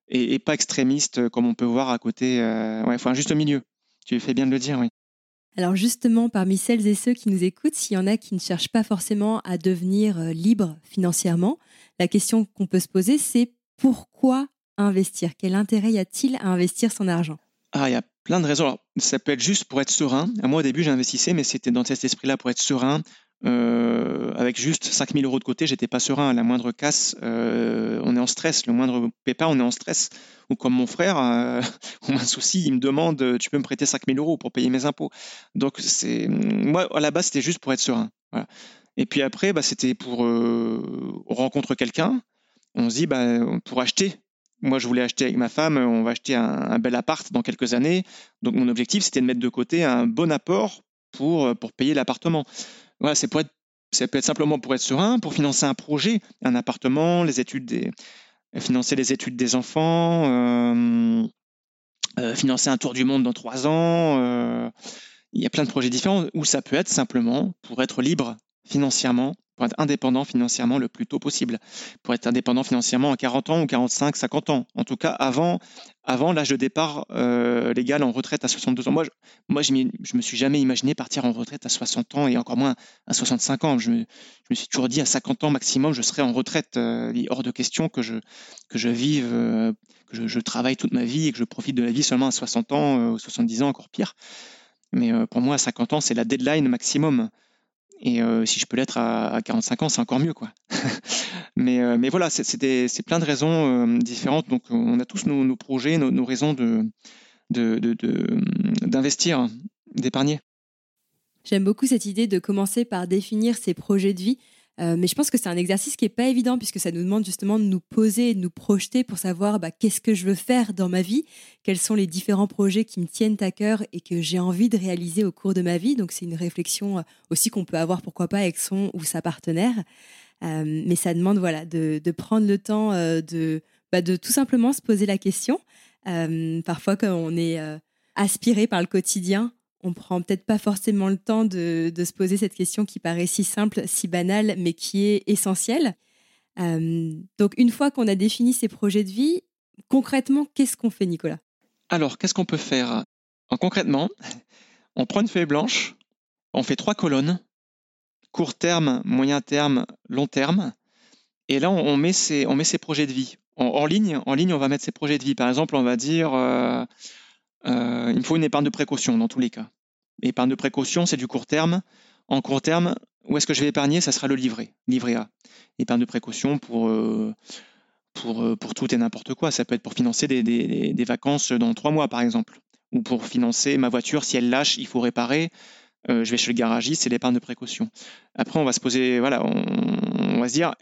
et, pas extrémiste comme on peut voir à côté. Il faut un juste milieu. Tu fais bien de le dire, oui. Alors justement, parmi celles et ceux qui nous écoutent, s'il y en a qui ne cherchent pas forcément à devenir euh, libres financièrement, la question qu'on peut se poser, c'est pourquoi investir? Quel intérêt y a-t-il à investir son argent? Ah, il y a plein de raisons. ça peut être juste pour être serein. Moi, au début, j'investissais, mais c'était dans cet esprit-là pour être serein, euh, avec juste 5000 euros de côté, j'étais pas serein. La moindre casse, euh, on est en stress. Le moindre pépin, on est en stress. Ou comme mon frère, euh, [LAUGHS] on a un souci, il me demande Tu peux me prêter 5000 euros pour payer mes impôts Donc, c'est moi, à la base, c'était juste pour être serein. Et puis après, bah, c'était pour rencontrer quelqu'un. On se dit bah, Pour acheter. Moi, je voulais acheter avec ma femme, on va acheter un, bel appart dans quelques années. Donc, mon objectif, c'était de mettre de côté un bon apport pour, pour payer l'appartement. Voilà, c'est pour être, ça peut être simplement pour être serein, pour financer un projet, un appartement, les études des, financer les études des enfants, euh, euh, financer un tour du monde dans trois ans. Euh, il y a plein de projets différents où ça peut être simplement pour être libre financièrement pour être indépendant financièrement le plus tôt possible, pour être indépendant financièrement à 40 ans ou 45, 50 ans. En tout cas, avant, l'âge de départ euh, légal en retraite à 62 ans. Moi, je, moi, me suis jamais imaginé partir en retraite à 60 ans et encore moins à 65 ans. Je me, suis toujours dit à 50 ans maximum, je serai en retraite. Euh, hors de question que je, que je vive, euh, que je, travaille toute ma vie et que je profite de la vie seulement à 60 ans ou 70 ans, encore pire. Mais pour moi, à 50 ans, c'est la deadline maximum. Et si je peux l'être à, 45 ans, c'est encore mieux, quoi. [LAUGHS] mais, mais voilà, c'est plein de raisons différentes. Donc, on a tous nos, projets, nos, raisons de d'investir, d'épargner. J'aime beaucoup cette idée de commencer par définir ses projets de vie. Euh, mais je pense que c'est un exercice qui n'est pas évident puisque ça nous demande justement de nous poser, de nous projeter pour savoir bah, qu'est-ce que je veux faire dans ma vie, quels sont les différents projets qui me tiennent à cœur et que j'ai envie de réaliser au cours de ma vie. Donc c'est une réflexion euh, aussi qu'on peut avoir, pourquoi pas, avec son ou sa partenaire. Euh, mais ça demande voilà, de, prendre le temps de, bah, de tout simplement se poser la question. parfois quand on est aspiré par le quotidien, on prend peut-être pas forcément le temps de, se poser cette question qui paraît si simple, si banale, mais qui est essentielle. Euh, donc, une fois qu'on a défini ces projets de vie, concrètement, qu'est-ce qu'on fait, Nicolas? Alors, qu'est-ce qu'on peut faire? Concrètement, [LAUGHS] on prend une feuille blanche, on fait trois colonnes, court terme, moyen terme, long terme, et là, on, met, ses, projets de vie. En, ligne, en ligne, on va mettre ses projets de vie. Par exemple, on va dire... Euh, euh, il me faut une épargne de précaution dans tous les cas. Épargne de précaution, c'est du court terme. En court terme, où est-ce que je vais épargner? Ça sera le livret, livret A. Épargne de précaution pour, euh, pour, euh, pour tout et n'importe quoi. Ça peut être pour financer des, vacances dans trois mois, par exemple. Ou pour financer ma voiture, si elle lâche, il faut réparer. je vais chez le garagiste, c'est l'épargne de précaution. Après, on va se poser, voilà, on, va se dire,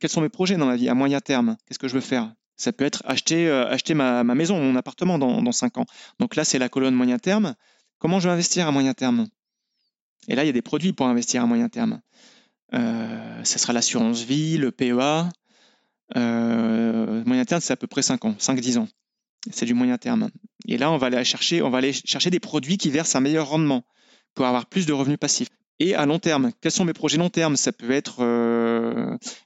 quels sont mes projets dans ma vie à moyen terme? Qu'est-ce que je veux faire? Ça peut être acheter, euh, ma, maison, mon appartement dans, dans 5 ans. Donc là, c'est la colonne moyen terme. Comment je vais investir à moyen terme? Et là, il y a des produits pour investir à moyen terme. Euh, ça sera l'assurance vie, le PEA. Euh, moyen terme, c'est à peu près 5 ans, 5-10 ans. C'est du moyen terme. Et là, on va aller chercher, on va aller chercher des produits qui versent un meilleur rendement pour avoir plus de revenus passifs. Et à long terme, quels sont mes projets long terme? Ça peut être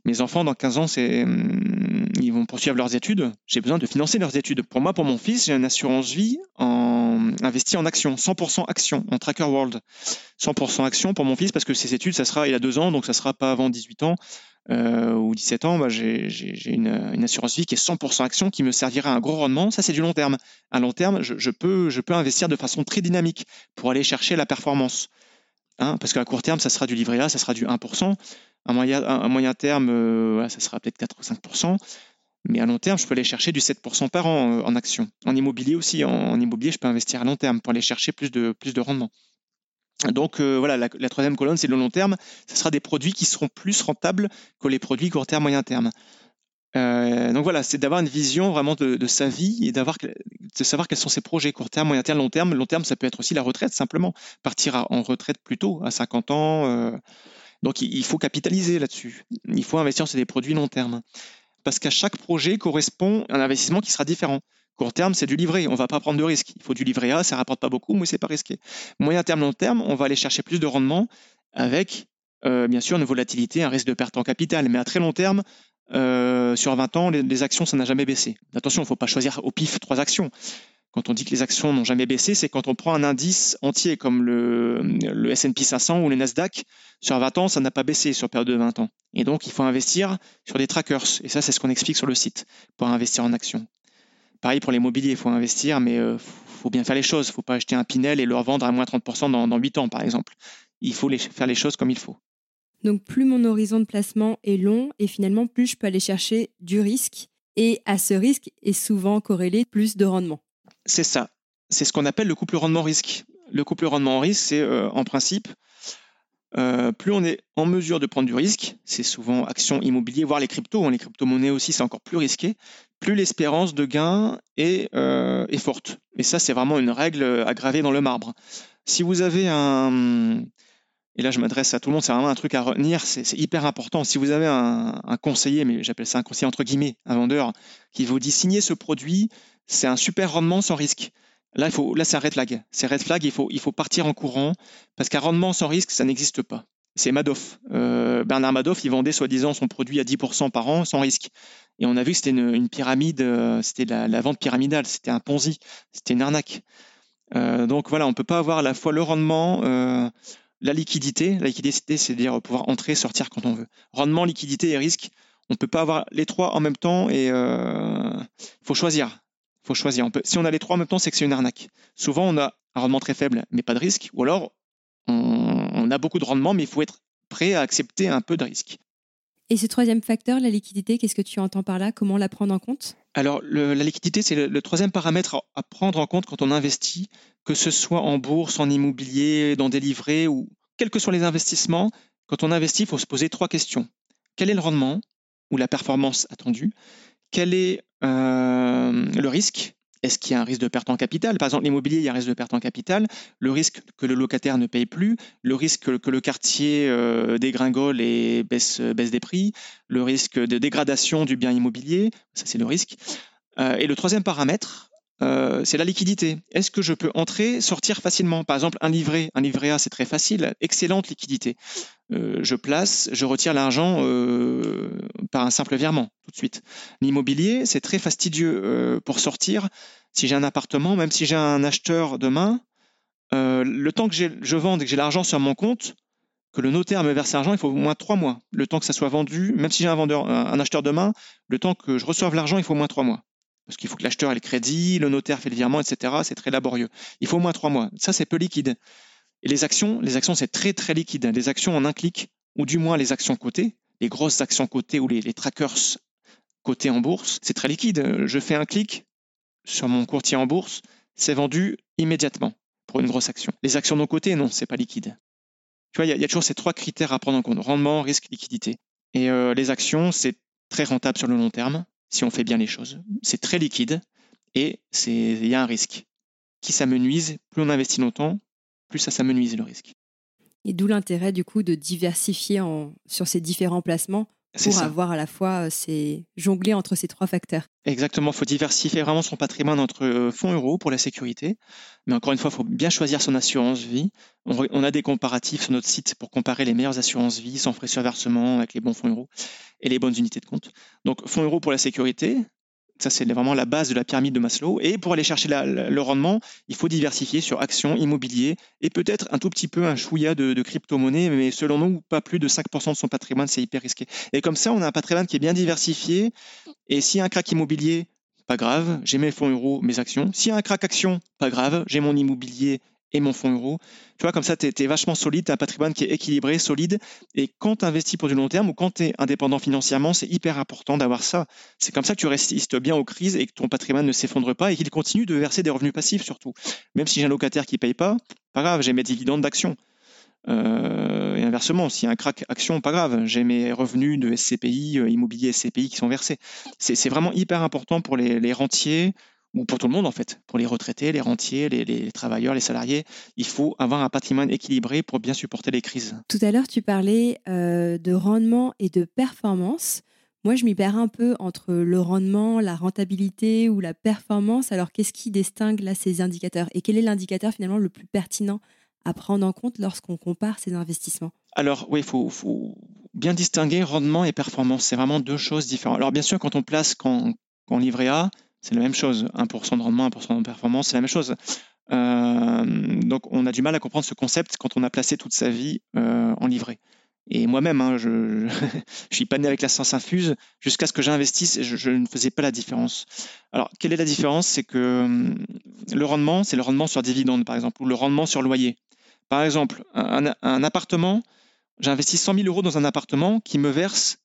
mes enfants dans 15 ans, c'est hum, ils vont poursuivre leurs études, j'ai besoin de financer leurs études. Pour moi, pour mon fils, j'ai une assurance vie en investie en actions, 100% actions, en Tracker World. 100% actions pour mon fils parce que ses études, ça sera, il a deux ans, donc ça sera pas avant 18 ans euh, ou 17 ans. Bah, j'ai une, assurance vie qui est 100% actions qui me servira à un gros rendement. Ça, c'est du long terme. À long terme, je, peux, investir de façon très dynamique pour aller chercher la performance. Hein, parce qu'à court terme, ça sera du livret A, ça sera du 1%. À moyen, à moyen terme, euh, ça sera peut-être 4 ou 5%. Mais à long terme, je peux aller chercher du 7% par an euh, en action. En immobilier aussi, en, immobilier, je peux investir à long terme pour aller chercher plus de, plus de rendement. Donc euh, voilà, la, troisième colonne, c'est le long terme. Ce sera des produits qui seront plus rentables que les produits court terme, moyen terme. Euh, donc voilà, c'est d'avoir une vision vraiment de, sa vie et d'avoir de savoir quels sont ses projets court terme, moyen terme, long terme. Long terme, ça peut être aussi la retraite simplement, partir en retraite plus tôt, à 50 ans. donc il, faut capitaliser là-dessus. Il faut investir sur des produits long terme parce qu'à chaque projet correspond un investissement qui sera différent. Court terme, c'est du livret, on ne va pas prendre de risque. Il faut du livret A, ça ne rapporte pas beaucoup, mais c'est pas risqué. Moyen terme, long terme, on va aller chercher plus de rendement avec, euh, bien sûr, une volatilité, un risque de perte en capital. Mais à très long terme, euh, sur 20 ans, les, actions, ça n'a jamais baissé. Attention, il ne faut pas choisir au pif trois actions. Quand on dit que les actions n'ont jamais baissé, c'est quand on prend un indice entier comme le, S&P 500 ou le Nasdaq. Sur 20 ans, ça n'a pas baissé sur période de 20 ans. Et donc, il faut investir sur des trackers. Et ça, c'est ce qu'on explique sur le site pour investir en actions. Pareil pour les mobiliers, il faut investir, mais il euh, faut bien faire les choses. Il ne faut pas acheter un Pinel et le revendre à moins 30% dans, dans 8 ans, par exemple. Il faut faire les choses comme il faut. Donc, plus mon horizon de placement est long, et finalement, plus je peux aller chercher du risque. Et à ce risque est souvent corrélé plus de rendement. C'est ça. C'est ce qu'on appelle le couple rendement-risque. Le couple rendement-risque, c'est euh, en principe, euh, plus on est en mesure de prendre du risque, c'est souvent actions immobilières, voire les cryptos, hein, les crypto-monnaies aussi, c'est encore plus risqué, plus l'espérance de gain est, euh, forte. Et ça, c'est vraiment une règle aggravée dans le marbre. Si vous avez un... Et là, je m'adresse à tout le monde, c'est vraiment un truc à retenir, c'est hyper important. Si vous avez un, conseiller, mais j'appelle ça un conseiller entre guillemets, un vendeur, qui vous dit signer ce produit, c'est un super rendement sans risque. Là, il c'est un red flag. C'est red flag, il faut, il faut partir en courant parce qu'un rendement sans risque, ça n'existe pas. C'est Madoff. Euh, Bernard Madoff, il vendait soi-disant son produit à 10% par an sans risque. Et on a vu que c'était une, pyramide, euh, c'était la, vente pyramidale, c'était un Ponzi, c'était une arnaque. Euh, donc voilà, on ne peut pas avoir à la fois le rendement, la liquidité. La liquidité, c'est dire pouvoir entrer, sortir quand on veut. Rendement, liquidité et risque. On ne peut pas avoir les trois en même temps et il faut choisir faut choisir. si on a les trois en même temps, c'est que c'est une arnaque. Souvent, on a un rendement très faible, mais pas de risque, ou alors on, a beaucoup de rendement, mais il faut être prêt à accepter un peu de risque. Et ce troisième facteur, la liquidité, qu'est-ce que tu entends par là? Comment la prendre en compte? Alors, la liquidité, c'est le, troisième paramètre à, prendre en compte quand on investit, que ce soit en bourse, en immobilier, dans des livrets ou quels que soient les investissements. Quand on investit, il faut se poser trois questions. Quel est le rendement ou la performance attendue? Quel est euh, le risque? Est-ce qu'il y a un risque de perte en capital? Par exemple, l'immobilier, il y a un risque de perte en capital, le risque que le locataire ne paye plus, le risque que le quartier euh, dégringole et baisse, baisse, des prix, le risque de dégradation du bien immobilier, ça c'est le risque. Euh, et le troisième paramètre, euh, c'est la liquidité. Est-ce que je peux entrer, sortir facilement? Par exemple, un livret, un livret A, c'est très facile, excellente liquidité. Euh, je place, je retire l'argent euh, par un simple virement tout de suite. L'immobilier, c'est très fastidieux pour sortir. Si j'ai un appartement, même si j'ai un acheteur demain, le temps que je vende et que j'ai l'argent sur mon compte, que le notaire me verse l'argent, il faut au moins trois mois. Le temps que ça soit vendu, même si j'ai un vendeur, un acheteur demain, le temps que je reçoive l'argent, il faut au moins trois mois parce qu'il faut que l'acheteur ait le crédit, le notaire fait le virement, etc. C'est très laborieux. Il faut au moins trois mois. Ça, c'est peu liquide. Et les actions, les actions, c'est très très liquide. Les actions en un clic, ou du moins les actions cotées, les grosses actions cotées ou les, trackers cotés en bourse, c'est très liquide. Je fais un clic sur mon courtier en bourse, c'est vendu immédiatement pour une grosse action. Les actions non cotées, non, c'est pas liquide. Tu vois, il y, a toujours ces trois critères à prendre en compte rendement, risque, liquidité. Et euh, les actions, c'est très rentable sur le long terme si on fait bien les choses. C'est très liquide et il y a un risque. Qui s'amenuise, plus on investit longtemps, plus ça s'amenuise le risque. Et d'où l'intérêt du coup de diversifier sur ces différents placements pour avoir à la fois euh, ces jongler entre ces trois facteurs. Exactement, il faut diversifier vraiment son patrimoine entre euh, fonds euros pour la sécurité, mais encore une fois, il faut bien choisir son assurance vie. On, a des comparatifs sur notre site pour comparer les meilleures assurances vie sans frais sur versement avec les bons fonds euros et les bonnes unités de compte. Donc fonds euros pour la sécurité, ça, c'est vraiment la base de la pyramide de Maslow. Et pour aller chercher le rendement, il faut diversifier sur actions, immobilier et peut-être un tout petit peu un chouïa de, crypto-monnaie, mais selon nous, pas plus de 5% de son patrimoine, c'est hyper risqué. Et comme ça, on a un patrimoine qui est bien diversifié. Et s'il y a un crack immobilier, pas grave, j'ai mes fonds euros, mes actions. S'il y a un crack action, pas grave, j'ai mon immobilier et mon fonds euro. Tu vois, comme ça, tu es, vachement solide, tu as un patrimoine qui est équilibré, solide. Et quand tu investis pour du long terme ou quand tu es indépendant financièrement, c'est hyper important d'avoir ça. C'est comme ça que tu résistes bien aux crises et que ton patrimoine ne s'effondre pas et qu'il continue de verser des revenus passifs surtout. Même si j'ai un locataire qui ne paye pas, pas grave, j'ai mes dividendes d'action. Euh, et inversement, s'il y a un crack action, pas grave, j'ai mes revenus de SCPI, euh, immobilier SCPI qui sont versés. C'est vraiment hyper important pour les, les rentiers, ou pour tout le monde en fait, pour les retraités, les rentiers, les, travailleurs, les salariés, il faut avoir un patrimoine équilibré pour bien supporter les crises. Tout à l'heure, tu parlais euh, de rendement et de performance. Moi, je m'y perds un peu entre le rendement, la rentabilité ou la performance. Alors, qu'est-ce qui distingue là ces indicateurs? Et quel est l'indicateur finalement le plus pertinent à prendre en compte lorsqu'on compare ces investissements? Alors, oui, il faut, bien distinguer rendement et performance. C'est vraiment deux choses différentes. Alors, bien sûr, quand on place qu'en livret A, c'est la même chose. 1% de rendement, 1% de performance, c'est la même chose. Euh, donc on a du mal à comprendre ce concept quand on a placé toute sa vie euh, en livret. Et moi-même, hein, je, [LAUGHS] suis pas né avec la science infuse. Jusqu'à ce que j'investisse, je, je, ne faisais pas la différence. Alors, quelle est la différence? C'est que hum, le rendement, c'est le rendement sur dividende, par exemple, ou le rendement sur loyer. Par exemple, un, un appartement, j'investis 100 000 euros dans un appartement qui me verse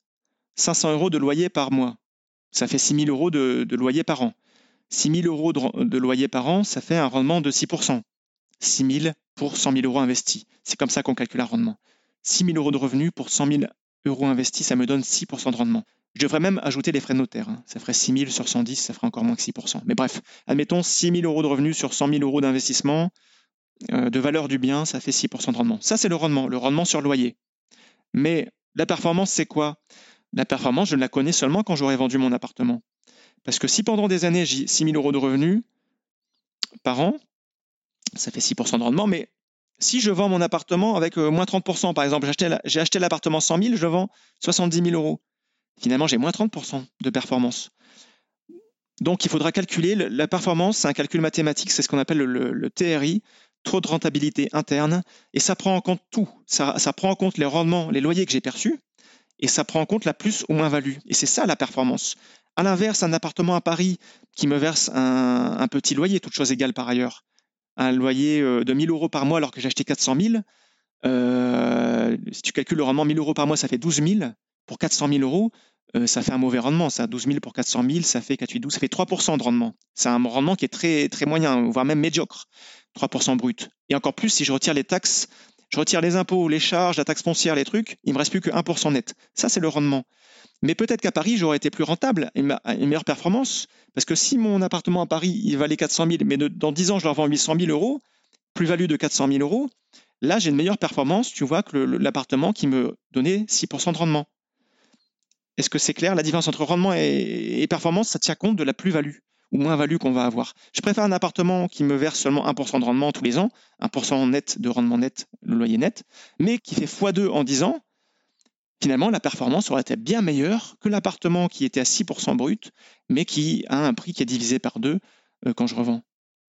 500 euros de loyer par mois. Ça fait 6 000 euros de, loyer par an. 6 000 euros de, loyer par an, ça fait un rendement de 6% 6 000 pour 100 000 euros investis. C'est comme ça qu'on calcule un rendement. 6 000 euros de revenus pour 100 000 euros investis, ça me donne 6% de rendement. Je devrais même ajouter les frais de notaire. Hein. Ça ferait 6 000 sur 110, ça ferait encore moins que 6% Mais bref, admettons 6 000 euros de revenus sur 100 000 euros d'investissement. Euh, de valeur du bien, ça fait 6% de rendement. Ça, c'est le rendement, le rendement sur loyer. Mais la performance, c'est quoi? La performance, je ne la connais seulement quand j'aurai vendu mon appartement. Parce que si pendant des années, j'ai 6 000 euros de revenus par an, ça fait 6% de rendement, mais si je vends mon appartement avec euh, moins 30% par exemple, j'ai acheté l'appartement 100 000, je vends 70 000 euros. Finalement, j'ai moins 30% de performance. Donc, il faudra calculer la performance, c'est un calcul mathématique, c'est ce qu'on appelle le, TRI, trop de rentabilité interne, et ça prend en compte tout. Ça, ça prend en compte les rendements, les loyers que j'ai perçus, et ça prend en compte la plus ou moins-value. Et c'est ça la performance. À l'inverse, un appartement à Paris qui me verse un, petit loyer, toute chose égale par ailleurs, un loyer euh, de 1000 euros par mois alors que j'ai acheté 400 000, Euh, si tu calcules le rendement 1000 euros par mois, ça fait 12 000. Pour 400 000 euros, euh, ça fait un mauvais rendement. Ça, 12 000 pour 400 000, ça fait 4, 8, 12, ça fait 3% de rendement. C'est un rendement qui est très, très moyen, voire même médiocre. 3% brut. Et encore plus si je retire les taxes, je retire les impôts, les charges, la taxe foncière, les trucs, il me reste plus que 1% net. Ça, c'est le rendement. Mais peut-être qu'à Paris, j'aurais été plus rentable, une, meilleure performance, parce que si mon appartement à Paris, il valait 400 000, mais dans 10 ans, je leur vends 800 000 euros, plus-value de 400 000 euros, là, j'ai une meilleure performance, tu vois, que l'appartement qui me donnait 6% de rendement. Est-ce que c'est clair? La différence entre rendement et, performance, ça tient compte de la plus-value ou moins-value qu'on va avoir. Je préfère un appartement qui me verse seulement 1% de rendement tous les ans, 1% net de rendement net, le loyer net, mais qui fait x2 en 10 ans. Finalement, la performance aurait été bien meilleure que l'appartement qui était à 6% brut, mais qui a un prix qui est divisé par deux euh, quand je revends.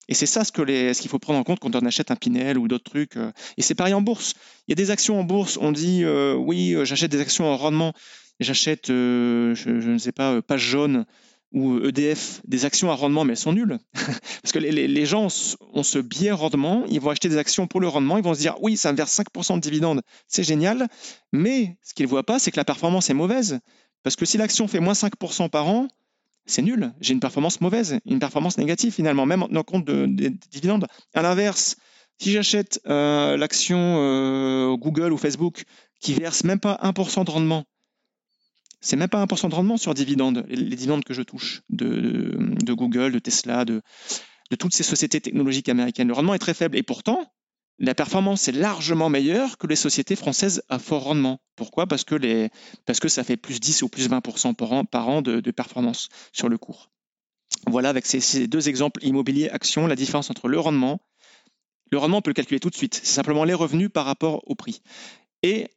Et c'est ça ce qu'il faut prendre en compte quand on achète un Pinel ou d'autres trucs. Euh. Et c'est pareil en bourse. Il y a des actions en bourse, on dit euh, oui, j'achète des actions en rendement, j'achète, je, ne sais pas, page jaune ou EDF des actions à rendement, mais elles sont nulles. [LAUGHS] Parce que les, gens ont ce biais rendement, ils vont acheter des actions pour le rendement, ils vont se dire oui, ça me verse 5% de dividendes, c'est génial, mais ce qu'ils ne voient pas, c'est que la performance est mauvaise. Parce que si l'action fait moins 5% par an, c'est nul, j'ai une performance mauvaise, une performance négative finalement, même en compte des dividendes. À l'inverse, si j'achète euh, l'action euh, Google ou Facebook qui verse même pas 1% de rendement, c'est même pas 1% de rendement sur dividendes, les dividendes que je touche de, Google, de Tesla, de, toutes ces sociétés technologiques américaines. Le rendement est très faible et pourtant, la performance est largement meilleure que les sociétés françaises à fort rendement. Pourquoi? Parce que, les, parce que ça fait plus 10 ou plus 20% par an, par an de, performance sur le cours. Voilà, avec ces, ces deux exemples immobilier, action, la différence entre le rendement. Le rendement, on peut le calculer tout de suite. C'est simplement les revenus par rapport au prix. Et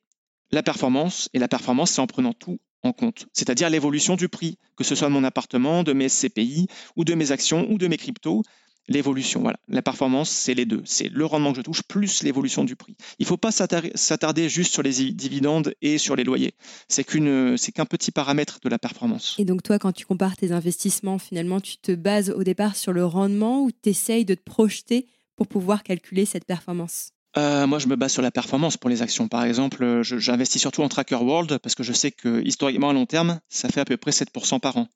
la performance, et la performance, c'est en prenant tout en compte, c'est-à-dire l'évolution du prix, que ce soit de mon appartement, de mes CPI ou de mes actions ou de mes cryptos. L'évolution, voilà. La performance, c'est les deux. C'est le rendement que je touche plus l'évolution du prix. Il ne faut pas s'attarder juste sur les dividendes et sur les loyers. C'est qu'un petit paramètre de la performance. Et donc toi, quand tu compares tes investissements, finalement, tu te bases au départ sur le rendement ou tu essayes de te projeter pour pouvoir calculer cette performance? Euh, moi, je me base sur la performance pour les actions. Par exemple, euh, j'investis surtout en Tracker World parce que je sais que historiquement, à long terme, ça fait à peu près 7% par an.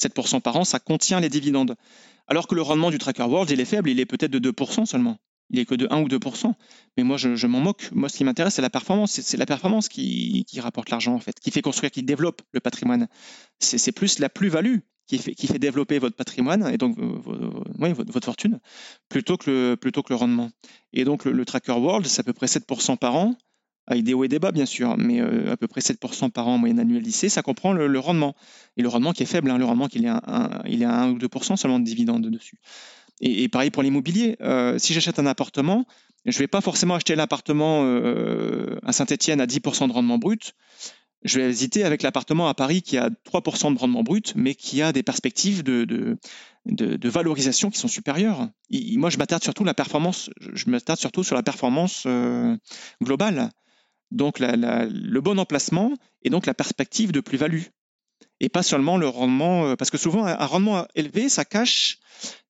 7% par an, ça contient les dividendes. Alors que le rendement du Tracker World, il est faible, il est peut-être de 2% seulement. Il est que de 1 ou 2%. Mais moi, je, m'en moque. Moi, ce qui m'intéresse, c'est la performance. C'est la performance qui, qui rapporte l'argent, en fait, qui fait construire, qui développe le patrimoine. C'est plus la plus-value qui fait, qui développer votre patrimoine et donc votre, fortune plutôt que, le, plutôt que le rendement. Et donc le, Tracker World, c'est à peu près 7% par an, avec des hauts et des bas bien sûr, mais euh, à peu près 7% par an en moyenne annuelle lycée, ça comprend le, rendement. Et le rendement qui est faible, hein, le rendement qu'il est, est à 1 ou 2% seulement de dividendes dessus. Et, pareil pour l'immobilier, euh, si j'achète un appartement, je ne vais pas forcément acheter l'appartement euh, à Saint-Etienne à 10% de rendement brut je vais hésiter avec l'appartement à Paris qui a 3% de rendement brut, mais qui a des perspectives de, de, valorisation qui sont supérieures. moi, je m'attarde surtout la surtout sur la performance euh, globale. Donc, le bon emplacement et donc la perspective de plus-value. Et pas seulement le rendement, euh, parce que souvent, un rendement élevé, ça cache,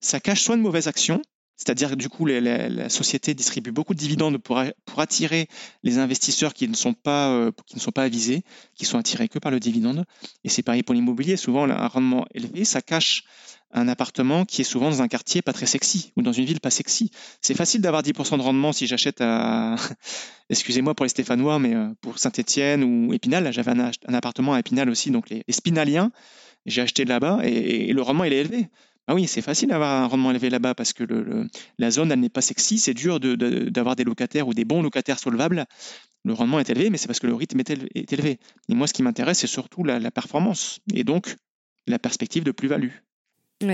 ça cache soit une mauvaise action, c'est-à-dire que du coup, la société distribue beaucoup de dividendes pour, attirer les investisseurs qui ne, sont pas, euh, qui ne sont avisés, qui sont attirés que par le dividende. Et c'est pareil pour l'immobilier. Souvent, un rendement élevé, ça cache un appartement qui est souvent dans un quartier pas très sexy ou dans une ville pas sexy. C'est facile d'avoir 10% de rendement si j'achète à, [LAUGHS] excusez-moi pour les Stéphanois, mais euh, pour Saint-Etienne ou Épinal. J'avais un, appartement à Épinal aussi, donc les, Spinaliens. J'ai acheté là-bas et, et le rendement il est élevé. Ah oui, c'est facile d'avoir un rendement élevé là-bas parce que la zone, n'est pas sexy. C'est dur d'avoir des locataires ou des bons locataires solvables. Le rendement est élevé, mais c'est parce que le rythme est élevé. Et moi, ce qui m'intéresse, c'est surtout la, performance et donc la perspective de plus-value.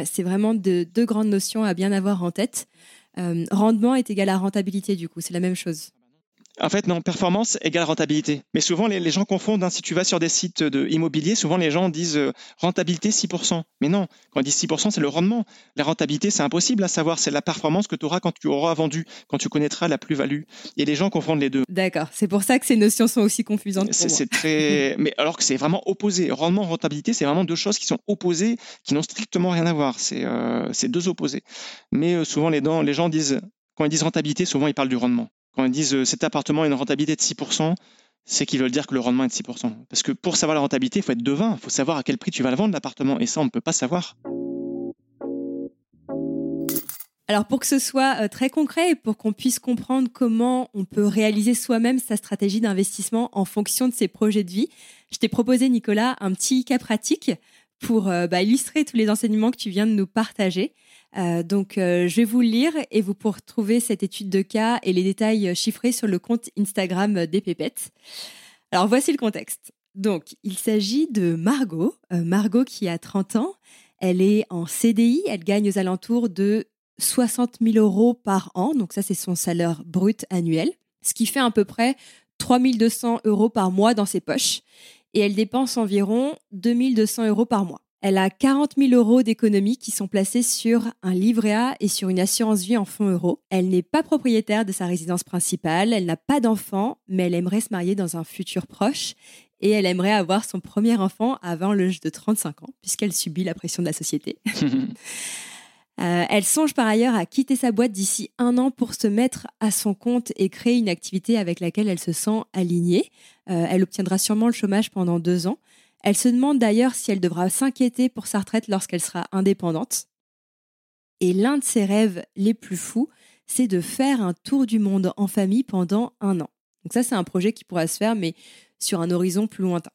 c'est vraiment deux grandes notions à bien avoir en tête. Euh, rendement est égal à rentabilité, du coup, c'est la même chose. En fait, non, performance égale rentabilité. Mais souvent, les, gens confondent. Hein. si tu vas sur des sites de immobilier, souvent les gens disent euh, rentabilité 6%. Mais non, quand ils disent 6%, c'est le rendement. La rentabilité, c'est impossible à savoir. C'est la performance que tu auras quand tu auras vendu, quand tu connaîtras la plus-value. Et les gens confondent les deux. D'accord. C'est pour ça que ces notions sont aussi confusantes. C'est très. [LAUGHS] Mais alors que c'est vraiment opposé. Rendement, rentabilité, c'est vraiment deux choses qui sont opposées, qui n'ont strictement rien à voir. C'est euh, deux opposés. Mais euh, souvent, les, les gens disent, quand ils disent rentabilité, souvent ils parlent du rendement. Quand ils disent cet appartement a une rentabilité de 6%, c'est qu'ils veulent dire que le rendement est de 6%. Parce que pour savoir la rentabilité, il faut être devin, il faut savoir à quel prix tu vas le vendre l'appartement, et ça, on ne peut pas savoir. Alors pour que ce soit euh, très concret et pour qu'on puisse comprendre comment on peut réaliser soi-même sa stratégie d'investissement en fonction de ses projets de vie, je t'ai proposé, Nicolas, un petit cas pratique pour euh, bah, illustrer tous les enseignements que tu viens de nous partager. Euh, donc, je vais vous le lire et vous pourrez trouver cette étude de cas et les détails chiffrés sur le compte Instagram des Pépettes. Alors, voici le contexte. Donc, il s'agit de Margot. Margot qui a 30 ans. Elle est en CDI. Elle gagne aux alentours de 60 000 euros par an. Donc ça, c'est son salaire brut annuel, ce qui fait à peu près 3 200 euros par mois dans ses poches. Et elle dépense environ 2 200 euros par mois. Elle a 40 000 euros d'économies qui sont placés sur un livret A et sur une assurance vie en fonds euros. Elle n'est pas propriétaire de sa résidence principale, elle n'a pas d'enfant, mais elle aimerait se marier dans un futur proche et elle aimerait avoir son premier enfant avant l'âge de 35 ans, puisqu'elle subit la pression de la société. [LAUGHS] Euh, elle songe par ailleurs à quitter sa boîte d'ici un an pour se mettre à son compte et créer une activité avec laquelle elle se sent alignée. Euh, elle obtiendra sûrement le chômage pendant deux ans. Elle se demande d'ailleurs si elle devra s'inquiéter pour sa retraite lorsqu'elle sera indépendante. Et l'un de ses rêves les plus fous, c'est de faire un tour du monde en famille pendant un an. Donc ça, c'est un projet qui pourra se faire, mais sur un horizon plus lointain.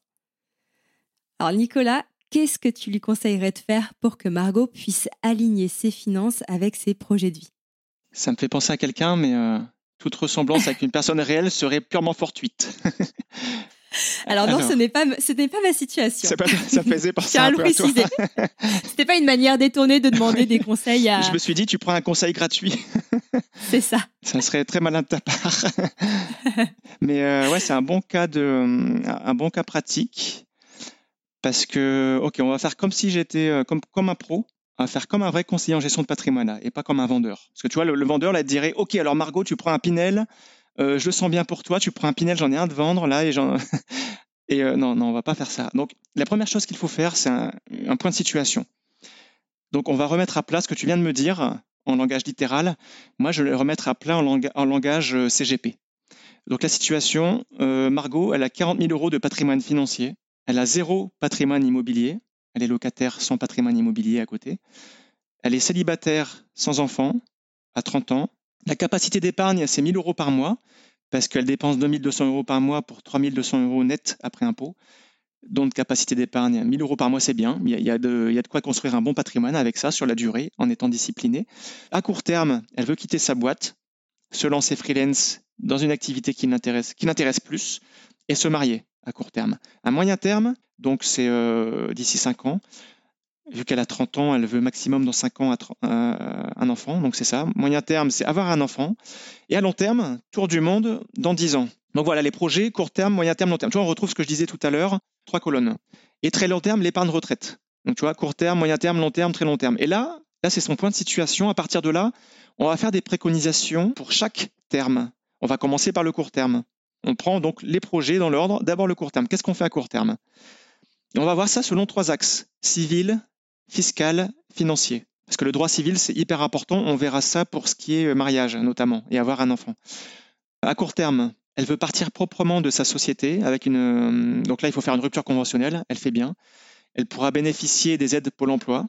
Alors Nicolas, qu'est-ce que tu lui conseillerais de faire pour que Margot puisse aligner ses finances avec ses projets de vie? Ça me fait penser à quelqu'un, mais euh, toute ressemblance avec une personne réelle serait purement fortuite. [LAUGHS] [LAUGHS] Alors non, ce n'est pas ce n'est pas ma situation. Pas, ça faisait [LAUGHS] à le préciser. C'était pas une manière détournée de demander [LAUGHS] des conseils à. Je me suis dit, tu prends un conseil gratuit. C'est ça. Ça serait très malin de ta part. Mais euh, ouais, c'est un bon cas de un bon cas pratique parce que, ok, on va faire comme si j'étais euh, comme, comme un pro, on va faire comme un vrai conseiller en gestion de patrimoine et pas comme un vendeur. Parce que tu vois, le, vendeur là dirait, ok, alors Margot, tu prends un Pinel, euh, je le sens bien pour toi, tu prends un Pinel, j'en ai un de vendre là et j'en [LAUGHS] et euh, non, non, on va pas faire ça. Donc la première chose qu'il faut faire, c'est un, point de situation. Donc on va remettre à plat ce que tu viens de me dire en langage littéral. Moi, je vais le remettre à plat en, en langage CGP. Donc la situation, Margot, elle a 40 000 euros de patrimoine financier. Elle a zéro patrimoine immobilier. Elle est locataire sans patrimoine immobilier à côté. Elle est célibataire sans enfant à 30 ans. La capacité d'épargne, c'est 1000 euros par mois parce qu'elle dépense 2200 euros par mois pour 3200 euros net après impôt. Donc, capacité d'épargne, 1000 euros par mois, c'est bien. Il y, a, de, il y, a, de, quoi construire un bon patrimoine avec ça sur la durée en étant discipliné. À court terme, elle veut quitter sa boîte, se lancer freelance dans une activité qui l'intéresse plus et se marier à court terme. À moyen terme, donc c'est euh, d'ici 5 ans, vu qu'elle a 30 ans, elle veut maximum dans 5 ans euh, un enfant, donc c'est ça. Moyen terme, c'est avoir un enfant. Et à long terme, tour du monde dans 10 ans. Donc voilà les projets, court terme, moyen terme, long terme. Tu vois, on retrouve ce que je disais tout à l'heure, trois colonnes. Et très long terme, l'épargne retraite. Donc tu vois, court terme, moyen terme, long terme, très long terme. Et là, là c'est son point de situation. À partir de là, on va faire des préconisations pour chaque terme. On va commencer par le court terme. On prend donc les projets dans l'ordre. D'abord le court terme. Qu'est-ce qu'on fait à court terme? On va voir ça selon trois axes civil, fiscal, financier. Parce que le droit civil, c'est hyper important. On verra ça pour ce qui est euh, mariage, notamment, et avoir un enfant. À court terme, elle veut partir proprement de sa société avec une. Euh, donc là, il faut faire une rupture conventionnelle. Elle fait bien. Elle pourra bénéficier des aides Pôle emploi.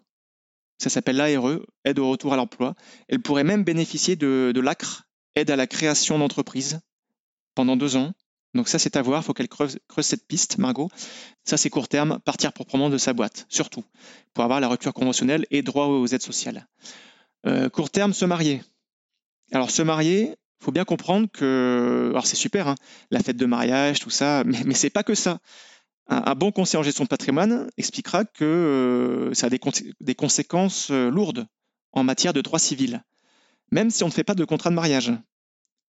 Ça s'appelle l'ARE, aide au retour à l'emploi. Elle pourrait même bénéficier de, de l'ACRE, aide à la création d'entreprise pendant deux ans. Donc ça, c'est à voir, il faut qu'elle creuse, cette piste, Margot. Ça, c'est court terme, partir proprement de sa boîte, surtout, pour avoir la rupture conventionnelle et droit aux aides sociales. Euh, court terme, se marier. Alors, se marier, il faut bien comprendre que, alors c'est super, hein, la fête de mariage, tout ça, mais, mais c'est pas que ça. Un, bon conseiller en gestion de patrimoine expliquera que euh, ça a des, des conséquences euh, lourdes en matière de droit civil, même si on ne fait pas de contrat de mariage.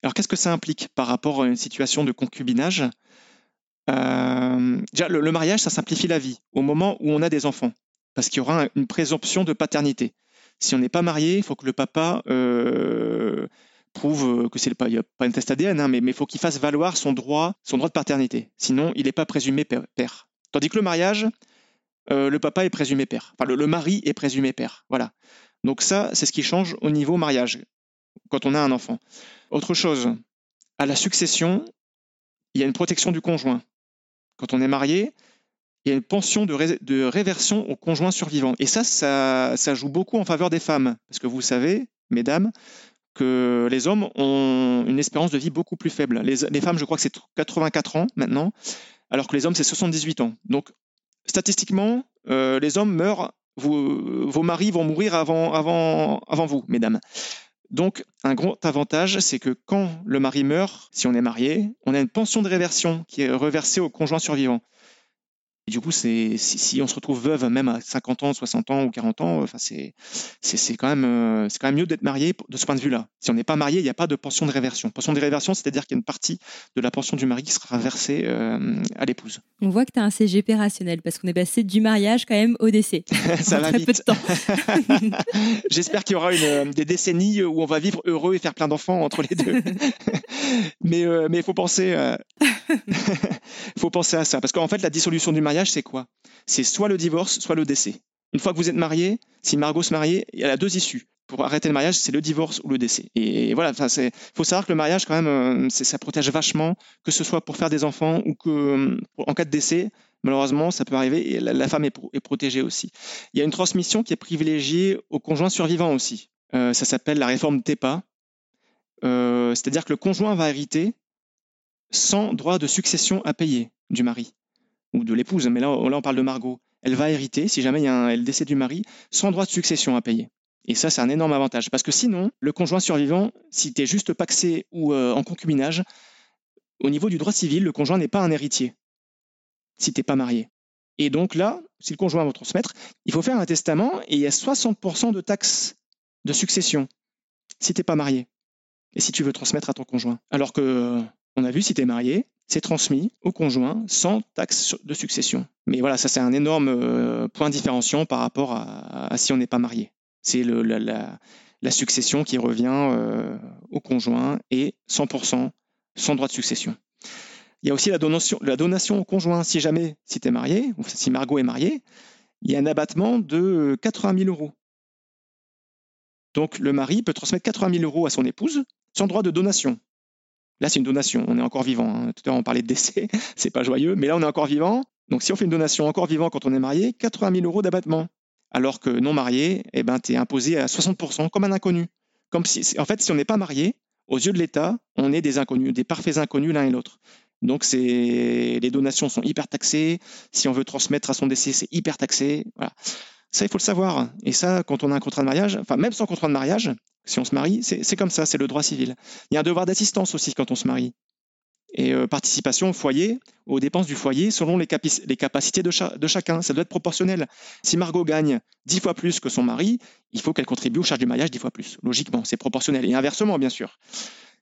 Alors qu'est-ce que ça implique par rapport à une situation de concubinage? Euh, Déjà, le, mariage, ça simplifie la vie au moment où on a des enfants, parce qu'il y aura une présomption de paternité. Si on n'est pas marié, il faut que le papa euh, prouve que c'est pas, pas une test ADN, hein, mais il faut qu'il fasse valoir son droit, son droit de paternité. Sinon, il n'est pas présumé père. Tandis que le mariage, euh, le papa est présumé père. Enfin, le, mari est présumé père. Voilà. Donc ça, c'est ce qui change au niveau mariage quand on a un enfant. Autre chose, à la succession, il y a une protection du conjoint. Quand on est marié, il y a une pension de, réversion au conjoint survivant. Et ça, ça, joue beaucoup en faveur des femmes. Parce que vous savez, mesdames, que les hommes ont une espérance de vie beaucoup plus faible. Les, femmes, je crois que c'est 84 ans maintenant, alors que les hommes, c'est 78 ans. Donc, statistiquement, euh, les hommes meurent, vos maris vont mourir avant, vous, mesdames. Donc, un gros avantage, c'est que quand le mari meurt, si on est marié, on a une pension de réversion qui est reversée au conjoint survivant. Et du coup, c'est si, on se retrouve veuve même à 50 ans, 60 ans ou 40 ans, enfin c'est c'est quand même euh, c'est quand même mieux d'être marié de ce point de vue-là. Si on n'est pas marié, il n'y a pas de pension de réversion. Pension de réversion, c'est-à-dire qu'il y a une partie de la pension du mari qui sera versée euh, à l'épouse. On voit que tu as un CGP rationnel parce qu'on est passé du mariage quand même au décès. [LAUGHS] Ça va très peu de temps. [LAUGHS] J'espère qu'il y aura une, euh, des décennies où on va vivre heureux et faire plein d'enfants entre les deux. [LAUGHS] mais mais il faut penser faut penser à ça parce qu'en fait la dissolution du mariage c'est quoi? C'est soit le divorce, soit le décès. Une fois que vous êtes marié, si Margot se marie, y a deux issues. Pour arrêter le mariage, c'est le divorce ou le décès. Et voilà, il faut savoir que le mariage, quand même, euh, ça protège vachement, que ce soit pour faire des enfants ou que euh, en cas de décès, malheureusement, ça peut arriver et la, femme est, protégée aussi. Il y a une transmission qui est privilégiée aux conjoints survivants aussi. Euh, ça s'appelle la réforme TEPA. C'est-à-dire que le conjoint va hériter sans droit de succession à payer du mari ou de l'épouse, mais là, on parle de Margot, elle va hériter, si jamais elle décède du mari, sans droit de succession à payer. Et ça, c'est un énorme avantage. Parce que sinon, le conjoint survivant, si tu es juste paxé ou euh, en concubinage, au niveau du droit civil, le conjoint n'est pas un héritier, si tu n'es pas marié. Et donc là, si le conjoint va transmettre, il faut faire un testament et il y a 60% de taxes de succession si tu n'es pas marié et si tu veux transmettre à ton conjoint. Alors que, on a vu, si tu es marié, c'est transmis au conjoint sans taxe de succession. Mais voilà, ça c'est un énorme euh, point différenciant par rapport à, si on n'est pas marié. C'est la, succession qui revient euh, au conjoint et 100% sans droit de succession. Il y a aussi la donation, la donation au conjoint. Si jamais, si tu es marié, ou si Margot est mariée, il y a un abattement de 80 000 euros. Donc le mari peut transmettre 80 000 euros à son épouse sans droit de donation. Là, c'est une donation. On est encore vivant. Hein. Tout à l'heure, on parlait de décès. [LAUGHS] c'est pas joyeux. Mais là, on est encore vivant. Donc, si on fait une donation encore vivant quand on est marié, 80 000 euros d'abattement. Alors que non marié, eh ben, tu es imposé à 60% comme un inconnu. Comme si, en fait, si on n'est pas marié, aux yeux de l'État, on est des inconnus, des parfaits inconnus l'un et l'autre. Donc, les donations sont hyper taxées. Si on veut transmettre à son décès, c'est hyper taxé. Voilà. Ça, il faut le savoir. Et ça, quand on a un contrat de mariage, enfin, même sans contrat de mariage, si on se marie, c'est comme ça, c'est le droit civil. Il y a un devoir d'assistance aussi quand on se marie. Et euh, participation au foyer, aux dépenses du foyer, selon les, capacités de, chacun. Ça doit être proportionnel. Si Margot gagne dix fois plus que son mari, il faut qu'elle contribue aux charges du mariage dix fois plus. Logiquement, c'est proportionnel. Et inversement, bien sûr.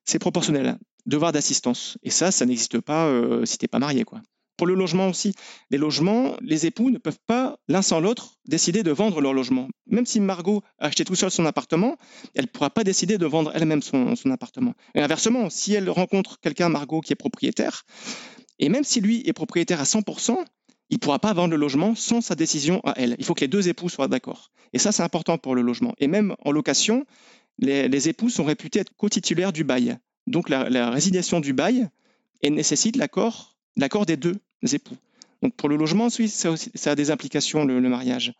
C'est proportionnel. Devoir d'assistance. Et ça, ça n'existe pas euh, si tu n'es pas marié. quoi. Pour le logement aussi, les logements, les époux ne peuvent pas, l'un sans l'autre, décider de vendre leur logement. Même si Margot a acheté tout seul son appartement, elle ne pourra pas décider de vendre elle-même son, appartement. Et inversement, si elle rencontre quelqu'un, Margot, qui est propriétaire, et même si lui est propriétaire à 100%, il ne pourra pas vendre le logement sans sa décision à elle. Il faut que les deux époux soient d'accord. Et ça, c'est important pour le logement. Et même en location, les, époux sont réputés être co-titulaires du bail. Donc la, la du bail nécessite l'accord l'accord des deux époux. Donc pour le logement, ça, a des implications, le, mariage.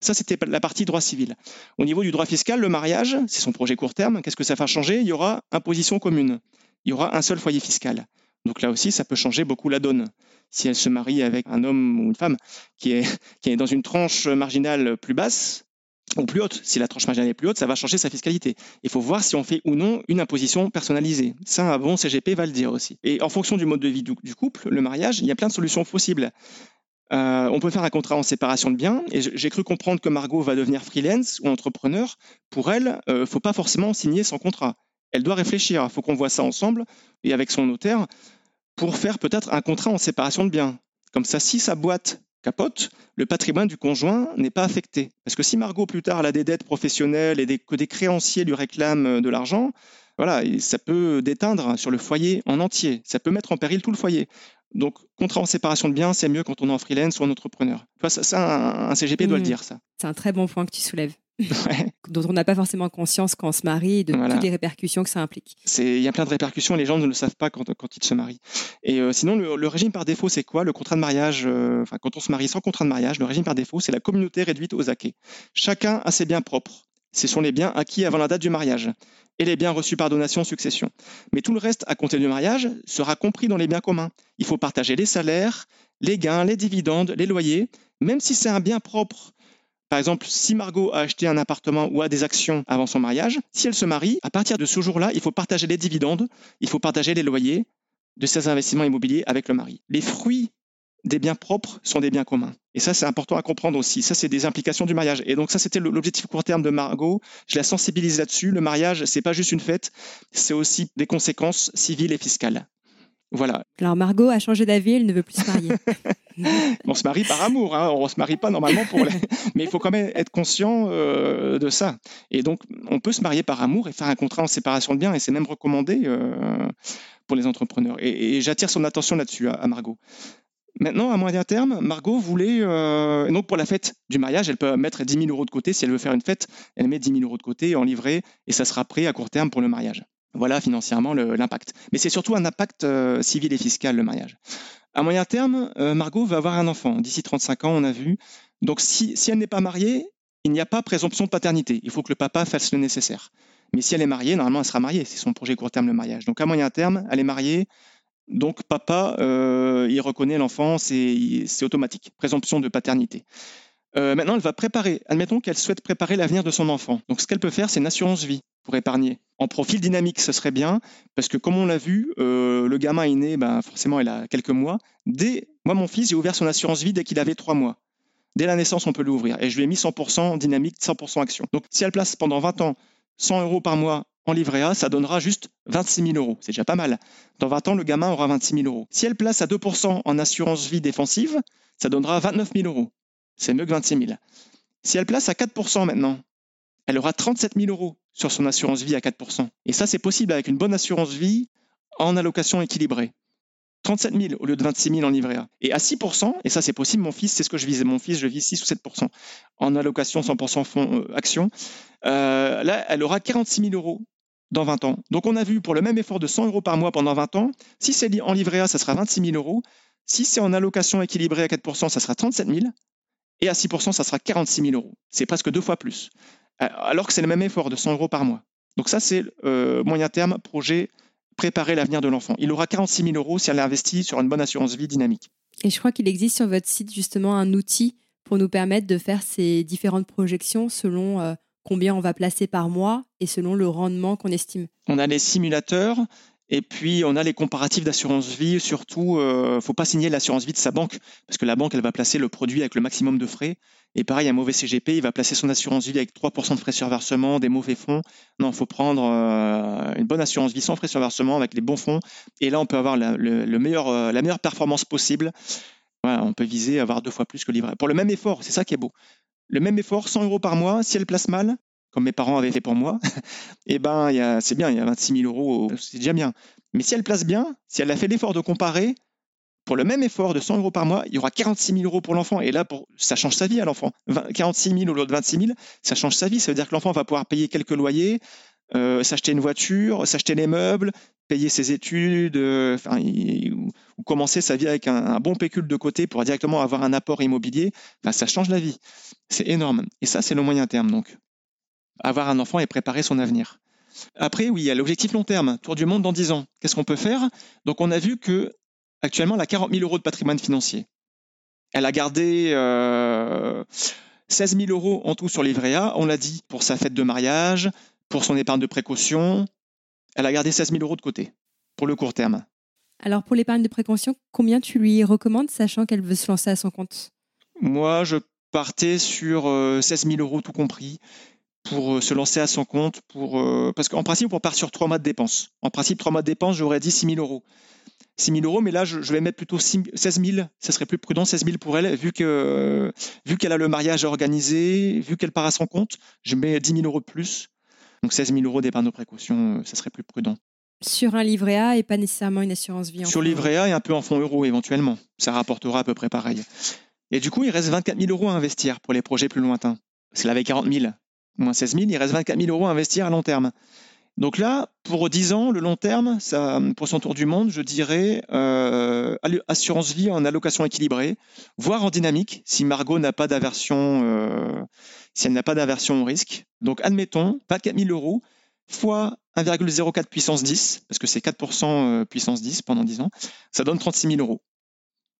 Ça, c'était la partie droit civil. Au niveau du droit fiscal, le mariage, c'est son projet court terme. Qu'est-ce que ça va changer? Il y aura imposition commune. Il y aura un seul foyer fiscal. Donc là aussi, ça peut changer beaucoup la donne. Si elle se marie avec un homme ou une femme qui est dans une tranche marginale plus basse, ou plus haute. Si la tranche marginale est plus haute, ça va changer sa fiscalité. Il faut voir si on fait ou non une imposition personnalisée. Ça, un bon CGP va le dire aussi. Et en fonction du mode de vie du, couple, le mariage, il y a plein de solutions possibles. Euh, on peut faire un contrat en séparation de biens. Et j'ai cru comprendre que Margot va devenir freelance ou entrepreneur. Pour elle, il euh, ne faut pas forcément signer son contrat. Elle doit réfléchir. Il faut qu'on voit ça ensemble et avec son notaire pour faire peut-être un contrat en séparation de biens. Comme ça, si sa boîte capote, le patrimoine du conjoint n'est pas affecté. Parce que si Margot, plus tard, a des dettes professionnelles et que des créanciers lui réclament euh, de l'argent, voilà, ça peut déteindre sur le foyer en entier. Ça peut mettre en péril tout le foyer. Donc, contrat en séparation de biens, c'est mieux quand on est en freelance ou en entrepreneur. Tu vois, ça, ça, un, CGP doit le Mm. dire, ça. C'est un très bon point que tu soulèves, [LAUGHS] Ouais. [LAUGHS] dont on n'a pas forcément conscience quand on se marie et de Voilà. toutes les répercussions que ça implique. Il y a plein de répercussions et les gens ne le savent pas quand, quand ils se marient. Et euh, sinon, le, le régime par défaut, c'est quoi? Le contrat de mariage, euh, quand on se marie sans contrat de mariage, le régime par défaut, c'est la communauté réduite aux acquets. Chacun a ses biens propres. Ce sont les biens acquis avant la date du mariage et les biens reçus par donation succession. Mais tout le reste, à compter du mariage, sera compris dans les biens communs. Il faut partager les salaires, les gains, les dividendes, les loyers, même si c'est un bien propre. Par exemple, si Margot a acheté un appartement ou a des actions avant son mariage, si elle se marie, à partir de ce jour-là, il faut partager les dividendes, il faut partager les loyers de ses investissements immobiliers avec le mari. Les fruits des biens propres sont des biens communs. Et ça, c'est important à comprendre aussi. Ça, c'est des implications du mariage. Et donc, ça, c'était l'objectif court terme de Margot. Je la sensibilise là-dessus. Le mariage, c'est pas juste une fête, c'est aussi des conséquences civiles et fiscales. Voilà. Alors Margot a changé d'avis, elle ne veut plus se marier. [LAUGHS] On se marie par amour, hein. on ne se marie pas normalement pour les... [LAUGHS] Mais il faut quand même être conscient euh, de ça. Et donc, on peut se marier par amour et faire un contrat en séparation de biens, et c'est même recommandé euh, pour les entrepreneurs. Et, et j'attire son attention là-dessus, à, à Margot. Maintenant, à moyen terme, Margot voulait, euh, donc pour la fête du mariage, elle peut mettre 10 000 euros de côté. Si elle veut faire une fête, elle met 10 000 euros de côté en livret, et ça sera prêt à court terme pour le mariage. Voilà financièrement l'impact. Mais c'est surtout un impact euh, civil et fiscal, le mariage. À moyen terme, euh, Margot va avoir un enfant. D'ici 35 ans, on a vu. Donc, si, si elle n'est pas mariée, il n'y a pas présomption de paternité. Il faut que le papa fasse le nécessaire. Mais si elle est mariée, normalement, elle sera mariée. C'est son projet court terme, le mariage. Donc, à moyen terme, elle est mariée. Donc, papa, euh, il reconnaît l'enfant, c'est automatique. Présomption de paternité. Euh, maintenant, elle va préparer. Admettons qu'elle souhaite préparer l'avenir de son enfant. Donc, ce qu'elle peut faire, c'est une assurance vie pour épargner. En profil dynamique, ce serait bien, parce que comme on l'a vu, euh, le gamin est né, ben, forcément, il a quelques mois. Dès, moi, mon fils, j'ai ouvert son assurance vie dès qu'il avait trois mois. Dès la naissance, on peut l'ouvrir. Et je lui ai mis 100% dynamique, 100% action. Donc, si elle place pendant 20 ans 100 euros par mois en livret A, ça donnera juste 26 000 euros. C'est déjà pas mal. Dans 20 ans, le gamin aura 26 000 euros. Si elle place à 2% en assurance vie défensive, ça donnera 29 000 euros. C'est mieux que 26 000. Si elle place à 4% maintenant, elle aura 37 000 euros sur son assurance vie à 4%. Et ça, c'est possible avec une bonne assurance vie en allocation équilibrée. 37 000 au lieu de 26 000 en livret A. Et à 6%, et ça c'est possible, mon fils, c'est ce que je visais. Mon fils, je vise 6 ou 7% en allocation 100% fonds euh, action. Euh, là, elle aura 46 000 euros dans 20 ans. Donc on a vu pour le même effort de 100 euros par mois pendant 20 ans, si c'est en livret A, ça sera 26 000 euros. Si c'est en allocation équilibrée à 4%, ça sera 37 000. Et à 6%, ça sera 46 000 euros. C'est presque deux fois plus. Euh, Alors que c'est le même effort de 100 euros par mois. Donc ça, c'est moyen terme, projet, préparer l'avenir de l'enfant. Il aura 46 000 euros si elle investit sur une bonne assurance vie dynamique. Et je crois qu'il existe sur votre site justement un outil pour nous permettre de faire ces différentes projections selon euh, combien on va placer par mois et selon le rendement qu'on estime. On a les simulateurs et puis on a les comparatifs d'assurance vie. Surtout, il ne faut pas signer l'assurance vie de sa banque parce que la banque, elle va placer le produit avec le maximum de frais. Et pareil, un mauvais CGP, il va placer son assurance vie avec 3% de frais sur versement, des mauvais fonds. Non, il faut prendre euh, une bonne assurance vie sans frais sur versement avec les bons fonds. Et là, on peut avoir la, le, le meilleur, euh, la meilleure performance possible. On peut viser à avoir deux fois plus que livret. Pour le même effort, c'est ça qui est beau. Le même effort, 100 euros par mois, si elle place mal, comme mes parents avaient fait pour moi, [LAUGHS] eh ben, c'est bien, il y a 26 000 euros, c'est déjà bien. Mais si elle place bien, si elle a fait l'effort de comparer, pour le même effort de 100 euros par mois, il y aura 46 000 euros pour l'enfant. Et là, ça change sa vie à l'enfant. 20 46 000 au lieu de 26 000, ça change sa vie. Ça veut dire que l'enfant va pouvoir payer quelques loyers, euh, s'acheter une voiture, s'acheter les meubles, payer ses études, euh, ou, commencer sa vie avec un, un bon pécule de côté pour directement avoir un apport immobilier. Enfin, ça change la vie. C'est énorme. Et ça, c'est le moyen terme, donc. Avoir un enfant et préparer son avenir. Après, oui, il y a l'objectif long terme, tour du monde dans 10 ans. Qu'est-ce qu'on peut faire? Donc, on a vu que actuellement, elle a 40 000 euros de patrimoine financier. Elle a gardé euh, 16 000 euros en tout sur livret A, on l'a dit, pour sa fête de mariage, pour son épargne de précaution. Elle a gardé 16 000 euros de côté pour le court terme. Alors pour l'épargne de précaution, combien tu lui recommandes, sachant qu'elle veut se lancer à son compte? Moi, je partais sur euh, 16 000 euros tout compris pour euh, se lancer à son compte. Pour, euh, parce qu'en principe, on part sur 3 mois de dépenses. En principe, 3 mois de dépenses, j'aurais dit 6 000 euros. 6 000 euros, mais là, je, je vais mettre plutôt 6 16 000. Ça serait plus prudent, 16 000 pour elle, vu que vu qu'elle a le mariage organisé, vu qu'elle part à son compte, je mets 10 000 euros de plus. Donc 16 000 euros d'épargne de précaution, euh, ça serait plus prudent. Sur un livret A et pas nécessairement une assurance vie en Sur livret A et un peu en fonds euros éventuellement. Ça rapportera à peu près pareil. Et du coup, il reste 24 000 euros à investir pour les projets plus lointains. Parce qu'il avait 40 000, moins 16 000, il reste 24 000 euros à investir à long terme. Donc là, pour 10 ans, le long terme, pour son tour du monde, je dirais euh, assurance vie en allocation équilibrée, voire en dynamique, si Margot n'a pas d'aversion, euh, si elle n'a pas d'aversion au risque. Donc admettons, pas 4 000 euros, fois 1,04 puissance 10, parce que c'est 4% euh, puissance 10 pendant 10 ans, ça donne 36 000 euros.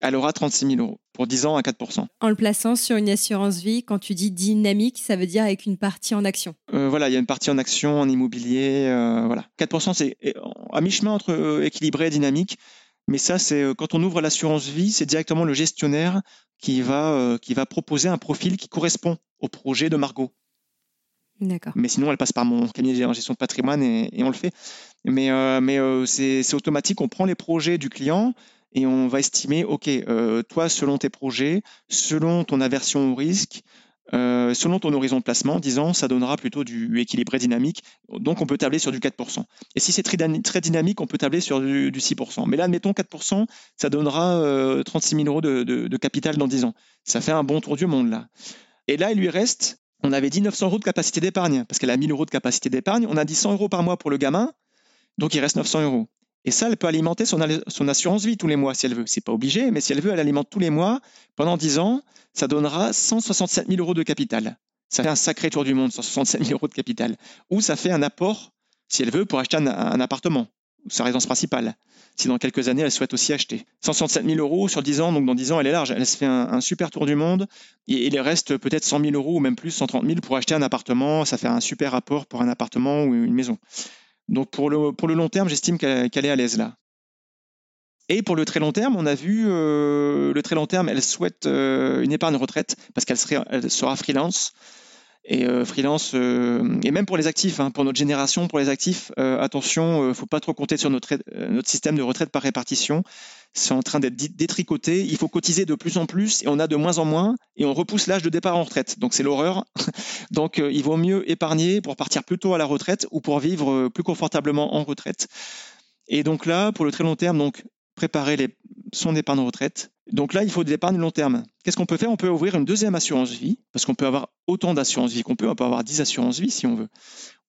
Elle aura 36 000 euros pour 10 ans à 4%. En le plaçant sur une assurance vie, quand tu dis dynamique, ça veut dire avec une partie en action. Euh, voilà, il y a une partie en action, en immobilier, euh, voilà. 4%, c'est à mi-chemin entre euh, équilibré et dynamique. Mais ça, c'est euh, quand on ouvre l'assurance vie, c'est directement le gestionnaire qui va, qui va proposer un profil qui correspond au projet de Margot. D'accord. Mais sinon, elle passe par mon cabinet en gestion de patrimoine et, et on le fait. Mais, mais c'est automatique, on prend les projets du client et on va estimer, OK, euh, toi, selon tes projets, selon ton aversion au risque, euh, selon ton horizon de placement, disons, ça donnera plutôt du équilibré dynamique. Donc, on peut tabler sur du 4%. Et si c'est très, dyna- très dynamique, on peut tabler sur du, du 6%. Mais là, admettons 4%, ça donnera euh, 36 000 euros de capital dans 10 ans. Ça fait un bon tour du monde, là. Et là, il lui reste, on avait dit 900 euros de capacité d'épargne, parce qu'elle a 1000 euros de capacité d'épargne. On a dit 100 euros par mois pour le gamin, donc il reste 900 euros. Et ça, elle peut alimenter son, assurance vie tous les mois si elle veut. C'est pas obligé, mais si elle veut, elle alimente tous les mois. Pendant 10 ans, ça donnera 167 000 euros de capital. Ça fait un sacré tour du monde, 167 000 euros de capital. Ou ça fait un apport, si elle veut, pour acheter un, appartement, sa résidence principale. Si dans quelques années, elle souhaite aussi acheter. 167 000 euros sur 10 ans, donc dans 10 ans, elle est large. Elle se fait un, un super tour du monde. Et il reste peut-être 100 000 euros ou même plus, 130 000 pour acheter un appartement. Ça fait un super apport pour un appartement ou une maison. Donc pour le, pour le long terme, j'estime qu'elle est à l'aise là. Et pour le très long terme, on a vu euh, le très long terme, elle souhaite euh, une épargne retraite parce qu'elle sera freelance. Et euh, freelance, et même pour les actifs, hein, pour notre génération, pour les actifs, attention, euh, faut pas trop compter sur notre, notre système de retraite par répartition. C'est en train d'être dé- détricoté. Il faut cotiser de plus en plus et on a de moins en moins et on repousse l'âge de départ en retraite. Donc c'est l'horreur. [LAUGHS] Donc euh, il vaut mieux épargner pour partir plus tôt à la retraite ou pour vivre euh, plus confortablement en retraite. Et donc là, pour le très long terme, donc préparer son épargne retraite. Donc là, il faut de l'épargne long terme. Qu'est-ce qu'on peut faire? On peut ouvrir une deuxième assurance vie, parce qu'on peut avoir autant d'assurance vie qu'on peut, on peut avoir 10 assurances vie si on veut.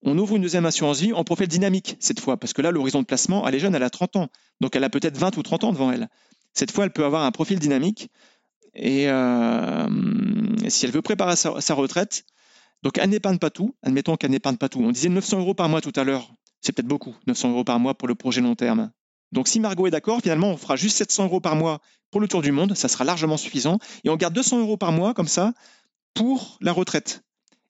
On ouvre une deuxième assurance vie en profil dynamique cette fois, parce que là, l'horizon de placement, elle est jeune, elle a 30 ans. Donc elle a peut-être 20 ou 30 ans devant elle. Cette fois, elle peut avoir un profil dynamique. Et euh, si elle veut préparer sa, sa retraite, donc elle n'épargne pas tout, admettons qu'elle n'épargne pas tout. On disait 900 euros par mois tout à l'heure. C'est peut-être beaucoup, 900 euros par mois pour le projet long terme. Donc si Margot est d'accord, finalement, on fera juste 700 euros par mois pour le tour du monde, ça sera largement suffisant. Et on garde 200 euros par mois comme ça pour la retraite.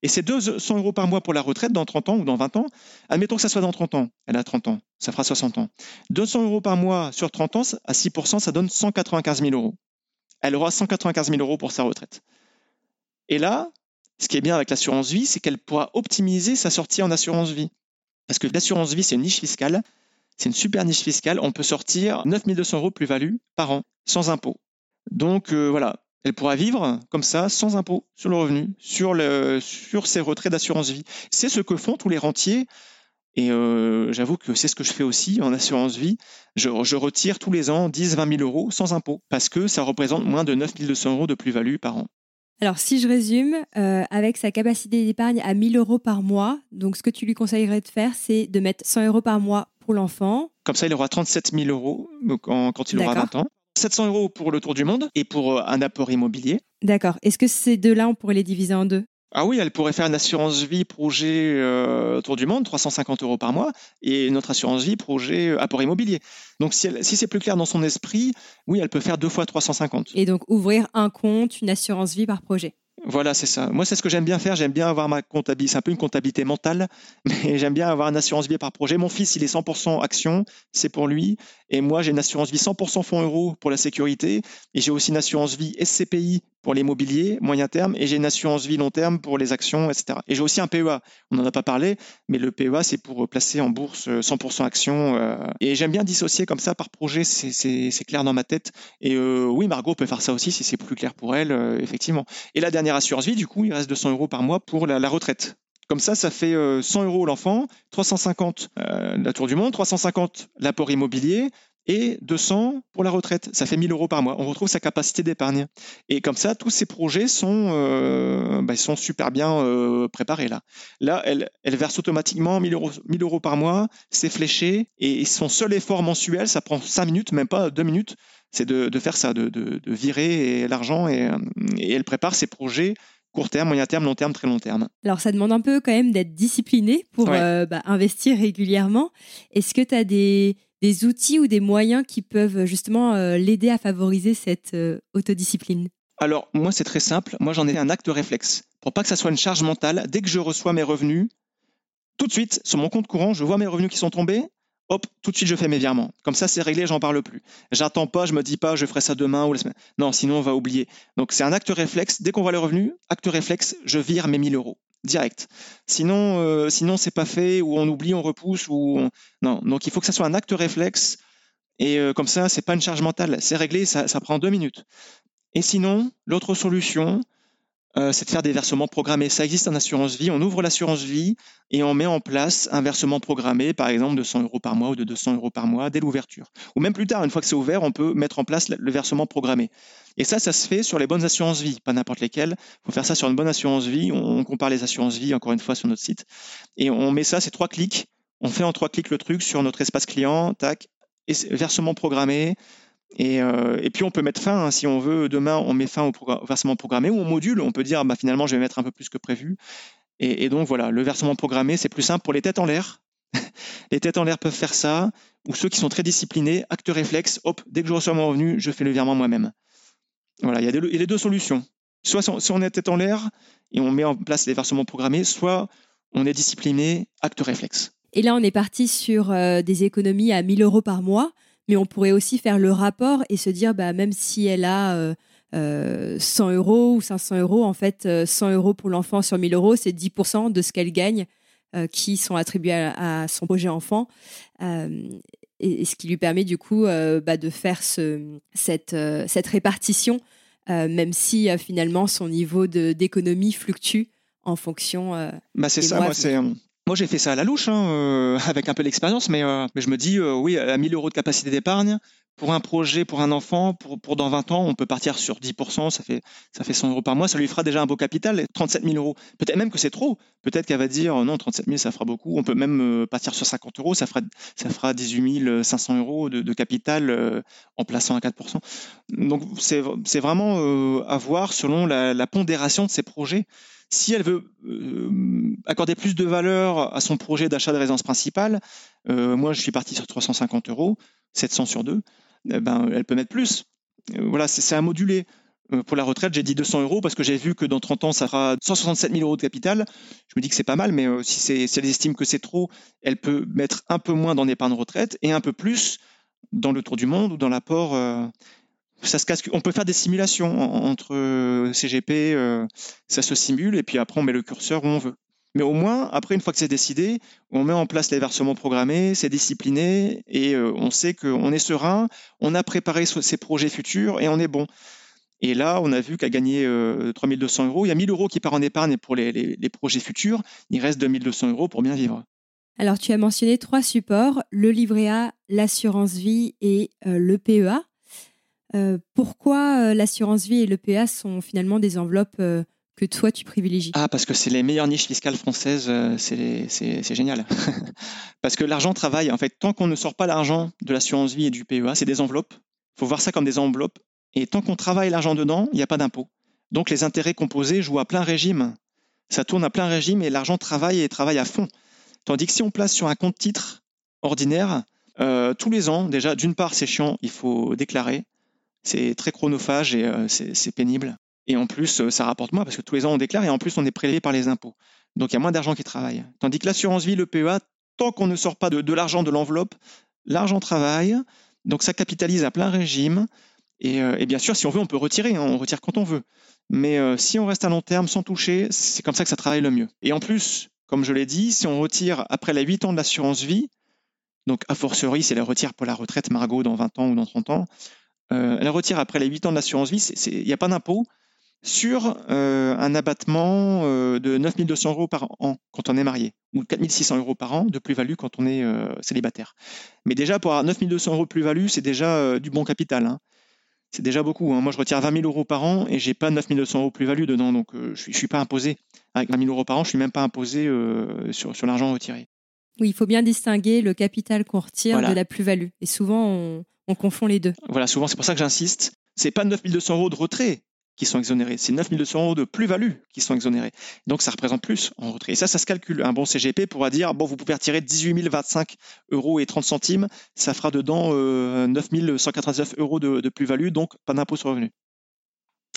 Et ces 200 euros par mois pour la retraite dans 30 ans ou dans 20 ans, admettons que ça soit dans 30 ans, elle a 30 ans, ça fera 60 ans. 200 euros par mois sur 30 ans, à 6%, ça donne 195 000 euros. Elle aura 195 000 euros pour sa retraite. Et là, ce qui est bien avec l'assurance vie, c'est qu'elle pourra optimiser sa sortie en assurance vie. Parce que l'assurance vie, c'est une niche fiscale. C'est une super niche fiscale. On peut sortir 9200 euros plus-value par an, sans impôt. Donc euh, voilà, elle pourra vivre comme ça, sans impôt sur le revenu, sur, le, sur ses retraits d'assurance vie. C'est ce que font tous les rentiers. Et euh, j'avoue que c'est ce que je fais aussi en assurance vie. Je, je retire tous les ans 10-20 000 euros sans impôt, parce que ça représente moins de 9200 euros de plus-value par an. Alors, si je résume, euh, avec sa capacité d'épargne à 1000 euros par mois, donc ce que tu lui conseillerais de faire, c'est de mettre 100 euros par mois pour l'enfant. Comme ça, il aura 37 000 euros quand, quand il aura D'accord. 20 ans. 700 euros pour le tour du monde et pour euh, un apport immobilier. D'accord. Est-ce que ces deux-là, on pourrait les diviser en deux? Ah oui, elle pourrait faire une assurance vie projet euh, tour du monde, 350 euros par mois, et notre assurance vie projet euh, apport immobilier. Donc si, si c'est plus clair dans son esprit, oui, elle peut faire deux fois 350. Et donc, ouvrir un compte, une assurance vie par projet. Voilà, c'est ça. Moi, c'est ce que j'aime bien faire. J'aime bien avoir ma comptabilité. C'est un peu une comptabilité mentale, [LAUGHS] mais j'aime bien avoir une assurance vie par projet. Mon fils, il est 100% action, c'est pour lui. Et moi, j'ai une assurance vie 100% fonds euros pour la sécurité. Et j'ai aussi une assurance vie SCPI pour l'immobilier, moyen terme. Et j'ai une assurance vie long terme pour les actions, etc. Et j'ai aussi un PEA. On n'en a pas parlé, mais le PEA, c'est pour placer en bourse euh, 100% action. euh. Et j'aime bien dissocier comme ça par projet. C'est- clair dans ma tête. Et euh, oui, Margot peut faire ça aussi si c'est plus clair pour elle, euh, effectivement. Et la dernière assurance vie, du coup, il reste 200 euros par mois pour la retraite. Comme ça, ça fait 100 euros l'enfant, 350 la tour du monde, 350 l'apport immobilier, et 200 pour la retraite. Ça fait 1000 euros par mois. On retrouve sa capacité d'épargne. Et comme ça, tous ces projets sont, euh, bah, sont super bien euh, préparés là. Là, elle, elle verse automatiquement 1000 euros, 1000 euros par mois, c'est fléché, et son seul effort mensuel, ça prend 5 minutes, même pas 2 minutes, c'est de, faire ça, de, de, virer l'argent, et, et elle prépare ses projets court terme, moyen terme, long terme, très long terme. Alors ça demande un peu quand même d'être discipliné pour euh, bah, investir régulièrement. Est-ce que tu as des, des outils ou des moyens qui peuvent justement euh, l'aider à favoriser cette euh, autodiscipline? Alors, moi, c'est très simple. Moi, j'en ai un acte réflexe. Pour pas que ça soit une charge mentale, dès que je reçois mes revenus, tout de suite, sur mon compte courant, je vois mes revenus qui sont tombés. Hop, tout de suite, je fais mes virements. Comme ça, c'est réglé, j'en parle plus. J'attends pas, je me dis pas, je ferai ça demain ou la semaine. Non, sinon, on va oublier. Donc, c'est un acte réflexe. Dès qu'on voit les revenus, acte réflexe, je vire mes 1000 euros direct. Sinon, euh, sinon c'est pas fait ou on oublie, on repousse ou non. Donc il faut que ça soit un acte réflexe et euh, comme ça, c'est pas une charge mentale, c'est réglé, ça, ça prend deux minutes. Et sinon, l'autre solution, euh, c'est de faire des versements programmés. Ça existe en assurance vie. On ouvre l'assurance vie et on met en place un versement programmé, par exemple de 100 euros par mois ou de 200 euros par mois dès l'ouverture. Ou même plus tard, une fois que c'est ouvert, on peut mettre en place le versement programmé. Et ça, ça se fait sur les bonnes assurances vie, pas n'importe lesquelles. Il faut faire ça sur une bonne assurance vie. On compare les assurances vie, encore une fois, sur notre site. Et on met ça, c'est trois clics. On fait en trois clics le truc sur notre espace client, tac, versement programmé, euh, et, puis on peut mettre fin, hein, si on veut, demain on met fin au, versement programmé ou au module, on peut dire bah, finalement je vais mettre un peu plus que prévu. Et, donc voilà, le versement programmé c'est plus simple pour les têtes en l'air. [LAUGHS] les têtes en l'air peuvent faire ça, ou ceux qui sont très disciplinés, acte réflexe, hop, dès que je reçois mon revenu, je fais le virement moi-même. Voilà, il y, a les deux solutions. Soit on est tête en l'air et on met en place les versements programmés, soit on est discipliné, acte réflexe. Et là, on est parti sur euh, des économies à 1000 euros par mois mais on pourrait aussi faire le rapport et se dire, bah, même si elle a 100 euh, euh, euros ou 500 euros, en fait, 100 euh, euros pour l'enfant sur 1000 euros, c'est 10% de ce qu'elle gagne qui sont attribués à, son projet enfant. Et, ce qui lui permet du coup bah, de faire ce, cette, cette répartition, même si finalement son niveau d'économie fluctue en fonction. bah c'est ça, moi c'est moi, j'ai fait ça à la louche, hein, euh, [LAUGHS] avec un peu d'expérience, mais, euh, je me dis, euh, oui, à 1000 euros de capacité d'épargne, pour un projet, pour un enfant, pour, dans 20 ans, on peut partir sur 10%, ça fait, ça fait 100 euros par mois, ça lui fera déjà un beau capital, 37 000 euros. Peut-être même que c'est trop, peut-être qu'elle va dire, non, 37 000, ça fera beaucoup, on peut même partir sur 50 euros, ça fera, ça fera 18 500 euros de, de capital en plaçant à 4%. Donc, c'est vraiment à voir selon la, la pondération de ces projets. Si elle veut euh, accorder plus de valeur à son projet d'achat de résidence principale, euh, moi je suis parti sur 350 euros, 700 sur 2, eh ben, elle peut mettre plus. Euh, voilà, c'est à moduler. Pour la retraite, j'ai dit 200 euros parce que j'ai vu que dans 30 ans, ça fera 167 000 euros de capital. Je me dis que c'est pas mal, mais si, si elle estime que c'est trop, elle peut mettre un peu moins dans l'épargne retraite et un peu plus dans le tour du monde ou dans l'apport On peut faire des simulations entre euh, CGP, euh, ça se simule et puis après on met le curseur où on veut. Mais au moins, après, une fois que c'est décidé, on met en place les versements programmés, c'est discipliné et euh, on sait qu'on est serein, on a préparé ses projets futurs et on est bon. Et là, on a vu qu'à gagner 3200 euros, il y a 1000 euros qui part en épargne pour les, les projets futurs, il reste 2200 euros pour bien vivre. Alors, tu as mentionné trois supports, le livret A, l'assurance vie et le PEA. Euh, pourquoi euh, l'assurance vie et le PA sont finalement des enveloppes euh, que toi tu privilégies? Ah, parce que c'est les meilleures niches fiscales françaises, c'est génial. [LAUGHS] parce que l'argent travaille, en fait, tant qu'on ne sort pas l'argent de l'assurance vie et du PEA, c'est des enveloppes. Il faut voir ça comme des enveloppes. Et tant qu'on travaille l'argent dedans, il n'y a pas d'impôt. Donc les intérêts composés jouent à plein régime. Ça tourne à plein régime et l'argent travaille et travaille à fond. Tandis que si on place sur un compte titre ordinaire, tous les ans, déjà, d'une part, c'est chiant, il faut déclarer. C'est très chronophage et euh, c'est pénible. Et en plus, euh, ça rapporte moins parce que tous les ans on déclare et en plus on est prélevé par les impôts. Donc il y a moins d'argent qui travaille. Tandis que l'assurance vie, le PEA, tant qu'on ne sort pas de, l'argent de l'enveloppe, l'argent travaille. Donc ça capitalise à plein régime. Et, euh, bien sûr, si on veut, on peut retirer. Hein, on retire quand on veut. Mais si on reste à long terme sans toucher, c'est comme ça que ça travaille le mieux. Et en plus, comme je l'ai dit, si on retire après les 8 ans de l'assurance vie, donc a fortiori, c'est la retire pour la retraite Margot dans 20 ans ou dans 30 ans, euh, elle retire après les 8 ans de l'assurance vie, il n'y a pas d'impôt. sur euh, un abattement euh, de 9200 euros par an quand on est marié, ou 4600 euros par an de plus-value quand on est euh, célibataire. Mais déjà, pour avoir 9200 euros de plus-value, c'est déjà du bon capital. Hein. C'est déjà beaucoup. Hein. Moi, je retire 20 000 euros par an et j'ai pas 9200 euros de plus-value dedans, donc je suis, suis pas imposé. Avec 20 000 euros par an, je suis même pas imposé sur, sur l'argent retiré. Oui, il faut bien distinguer le capital qu'on retire de la plus-value. Et souvent, on, on confond les deux. Voilà, souvent, c'est pour ça que j'insiste. C'est pas 9200 euros de retrait qui sont exonérés. C'est 9200 euros de plus-value qui sont exonérés. Donc ça représente plus en retrait. Et ça, ça se calcule. Un bon CGP pourra dire, bon, vous pouvez retirer 18 025 euros et 30 centimes, ça fera dedans euh, 9 199 euros de, plus-value, donc pas d'impôt sur revenu.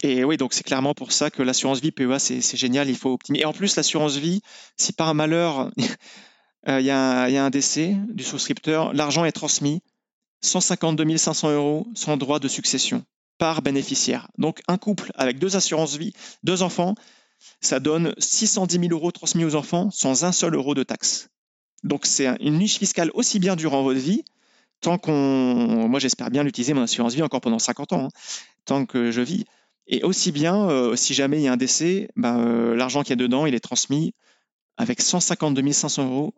Et oui, donc c'est clairement pour ça que l'assurance vie PEA, c'est génial, il faut optimiser. Et en plus, l'assurance vie, si par malheur, [LAUGHS] euh, il y, a un décès du souscripteur, l'argent est transmis, 152 500 euros sans droit de succession par bénéficiaire. Donc un couple avec deux assurances vie, deux enfants, ça donne 610 000 euros transmis aux enfants sans un seul euro de taxe. Donc c'est une niche fiscale aussi bien durant votre vie, tant qu'on... Moi j'espère bien l'utiliser, mon assurance vie, encore pendant 50 ans, hein, tant que je vis. Et aussi bien, euh, si jamais il y a un décès, ben, euh, l'argent qu'il y a dedans, il est transmis avec 152 500 euros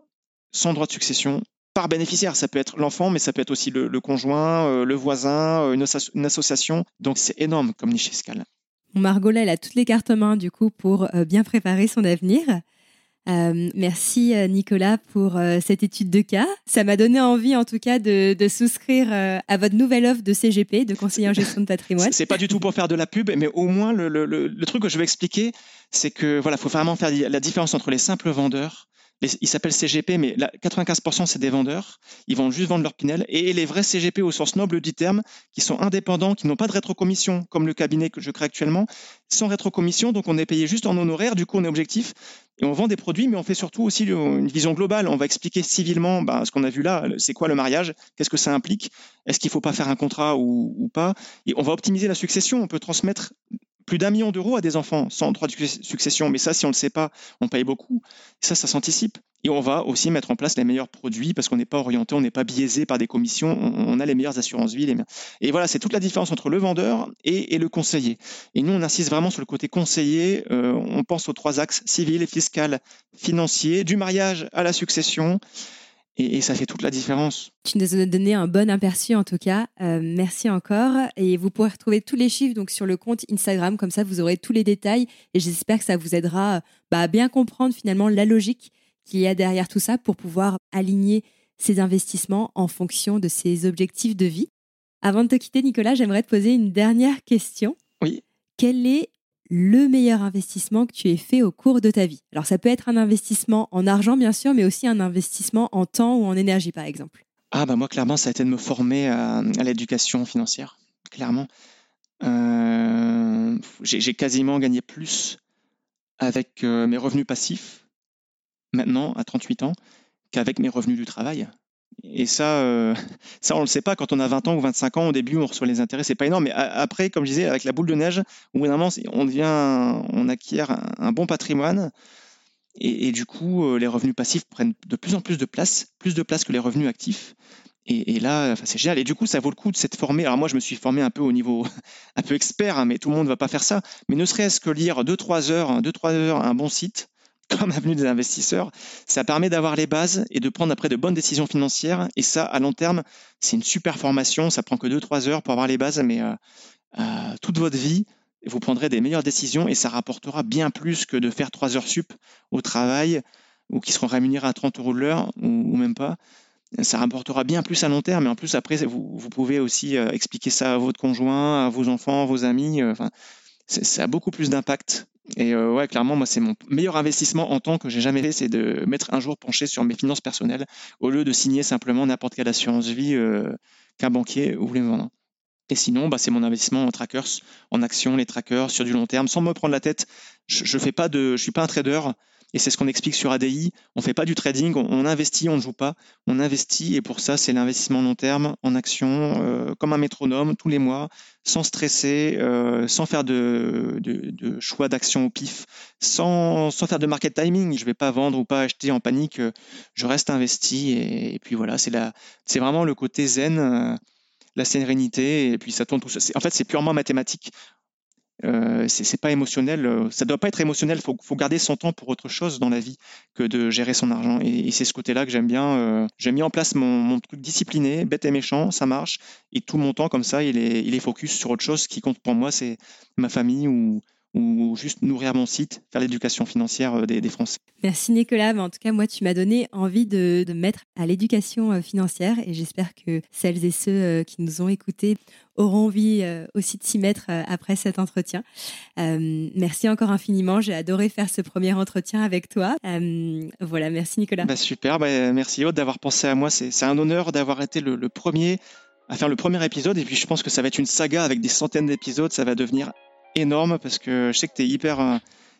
sans droit de succession par bénéficiaire. Ça peut être l'enfant, mais ça peut être aussi le, conjoint, euh, le voisin, euh, une, association. Donc c'est énorme comme niche fiscale. Margola, elle a toutes les cartes en main du coup pour euh, bien préparer son avenir. merci Nicolas pour cette étude de cas. Ça m'a donné envie en tout cas de, souscrire à votre nouvelle offre de CGP, de conseiller en gestion de patrimoine. C'est pas du tout pour faire de la pub, mais au moins le, le truc que je vais expliquer, c'est que voilà, faut vraiment faire la différence entre les simples vendeurs ils s'appellent CGP, mais 95% c'est des vendeurs. Ils vont juste vendre leur Pinel. Et les vrais CGP au sens noble du terme, qui sont indépendants, qui n'ont pas de rétrocommission, comme le cabinet que je crée actuellement, sans rétrocommission, donc on est payé juste en honoraire, du coup on est objectif. Et on vend des produits, mais on fait surtout aussi une vision globale. On va expliquer civilement bah, ce qu'on a vu là, c'est quoi le mariage, qu'est-ce que ça implique, est-ce qu'il ne faut pas faire un contrat ou, ou pas? Et on va optimiser la succession, on peut transmettre plus d'un million d'euros à des enfants sans droit de succession. Mais ça, si on ne le sait pas, on paye beaucoup. Ça, ça s'anticipe. Et on va aussi mettre en place les meilleurs produits parce qu'on n'est pas orienté, on n'est pas biaisé par des commissions, on, a les meilleures assurances vie. Et voilà, c'est toute la différence entre le vendeur et, le conseiller. Et nous, on insiste vraiment sur le côté conseiller. Euh, on pense aux trois axes civil, fiscal, financier, du mariage à la succession. Et, ça fait toute la différence. Tu nous as donné un bon aperçu en tout cas. Euh, merci encore. Et vous pourrez retrouver tous les chiffres donc sur le compte Instagram. Comme ça, vous aurez tous les détails. Et j'espère que ça vous aidera bah, à bien comprendre finalement la logique qu'il y a derrière tout ça pour pouvoir aligner ses investissements en fonction de ses objectifs de vie. Avant de te quitter, Nicolas, j'aimerais te poser une dernière question. Oui. Quel est le meilleur investissement que tu aies fait au cours de ta vie Alors ça peut être un investissement en argent bien sûr, mais aussi un investissement en temps ou en énergie par exemple. Ah bah moi clairement ça a été de me former à, l'éducation financière, clairement. Euh, j'ai quasiment gagné plus avec euh, mes revenus passifs maintenant à 38 ans qu'avec mes revenus du travail. Et ça, euh, [LAUGHS] ça on ne le sait pas quand on a 20 ans ou 25 ans. Au début, on reçoit les intérêts, c'est pas énorme. Mais après, comme je disais, avec la boule de neige, au on devient, on acquiert un, bon patrimoine. Et, du coup, euh, les revenus passifs prennent de plus en plus de place, plus de place que les revenus actifs. Et, là, c'est génial. Et du coup, ça vaut le coup de s'être formé. Alors moi, je me suis formé un peu au niveau [LAUGHS] un peu expert, hein, mais tout le monde ne va pas faire ça. Mais ne serait-ce que lire 2-3 heures, 2-3 heures un bon site, [COUGHS] comme avenue des investisseurs, ça permet d'avoir les bases et de prendre après de bonnes décisions financières. Et ça, à long terme, c'est une super formation. Ça prend que 2-3 heures pour avoir les bases, mais euh, euh, toute votre vie, vous prendrez des meilleures décisions et ça rapportera bien plus que de faire 3 heures sup au travail ou qui seront rémunérés à 30 euros de l'heure ou, même pas. Ça rapportera bien plus à long terme. Et en plus, après, vous, pouvez aussi euh, expliquer ça à votre conjoint, à vos enfants, à vos amis. Enfin, ça a beaucoup plus d'impact et euh, ouais, clairement, moi, c'est mon meilleur investissement en temps que j'ai jamais fait, c'est de mettre un jour penché sur mes finances personnelles au lieu de signer simplement n'importe quelle assurance vie euh, qu'un banquier voulait me vendre. Et sinon, bah, c'est mon investissement en trackers, en actions, les trackers sur du long terme, sans me prendre la tête. Je, je je suis pas un trader. Et c'est ce qu'on explique sur ADI. On ne fait pas du trading, on, investit, on ne joue pas. On investit et pour ça, c'est l'investissement long terme en action, euh, comme un métronome, tous les mois, sans stresser, euh, sans faire de, choix d'action au pif, sans, faire de market timing. Je ne vais pas vendre ou pas acheter en panique. Je reste investi et, puis voilà, c'est vraiment le côté zen. Euh, la sérénité et puis ça tourne tout ça. En fait, c'est purement mathématique Euh, c'est pas émotionnel. euh, Ça doit pas être émotionnel. Faut, faut garder son temps pour autre chose dans la vie que de gérer son argent. Et, et c'est ce côté-là que j'aime bien. euh, J'ai mis en place mon, mon truc discipliné, bête et méchant, ça marche. Et tout mon temps comme ça, il est, il est focus sur autre chose. Qui compte pour moi, c'est ma famille ou, ou juste nourrir mon site, faire l'éducation financière euh, des, des Français. Merci Nicolas, mais en tout cas moi tu m'as donné envie de, de me mettre à l'éducation euh, financière et j'espère que celles et ceux euh, qui nous ont écoutés auront envie aussi de s'y mettre après cet entretien. Euh, merci encore infiniment, j'ai adoré faire ce premier entretien avec toi. Euh, voilà, merci Nicolas. Bah, super, bah, merci Aude d'avoir pensé à moi. C'est c'est un honneur d'avoir été le, le premier à faire le premier épisode. Et puis je pense que ça va être une saga avec des centaines d'épisodes. Ça va devenir énorme parce que je sais que tu es hyper, euh,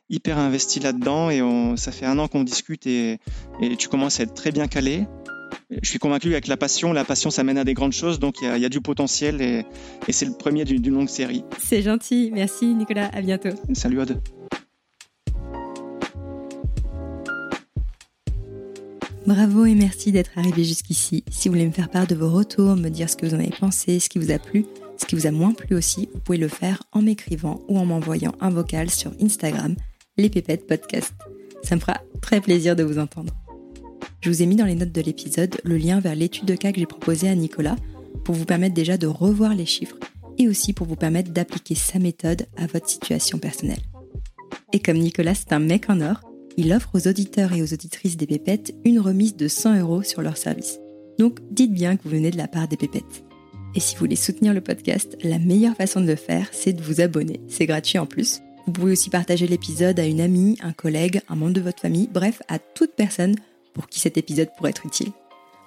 hyper investi là-dedans et on, ça fait un an qu'on discute et, et tu commences à être très bien calé. Je suis convaincu avec la passion, la passion ça mène à des grandes choses, donc il y a, il y a du potentiel et, et c'est le premier d'une d'une longue série. C'est gentil, merci Nicolas, à bientôt. Salut Aude. Bravo et merci d'être arrivé jusqu'ici. Si vous voulez me faire part de vos retours, me dire ce que vous en avez pensé, ce qui vous a plu, ce qui vous a moins plu aussi, vous pouvez le faire en m'écrivant ou en m'envoyant un vocal sur Instagram, les pépettes podcast. Ça me fera très plaisir de vous entendre. Je vous ai mis dans les notes de l'épisode le lien vers l'étude de cas que j'ai proposée à Nicolas pour vous permettre déjà de revoir les chiffres et aussi pour vous permettre d'appliquer sa méthode à votre situation personnelle. Et comme Nicolas c'est un mec en or, il offre aux auditeurs et aux auditrices des pépettes une remise de 100 euros sur leur service. Donc dites bien que vous venez de la part des pépettes. Et si vous voulez soutenir le podcast, la meilleure façon de le faire, c'est de vous abonner. C'est gratuit en plus. Vous pouvez aussi partager l'épisode à une amie, un collègue, un membre de votre famille, bref, à toute personne pour qui cet épisode pourrait être utile.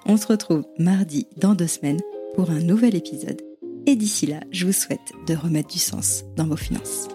On se retrouve mardi dans deux semaines pour un nouvel épisode. Et d'ici là, je vous souhaite de remettre du sens dans vos finances.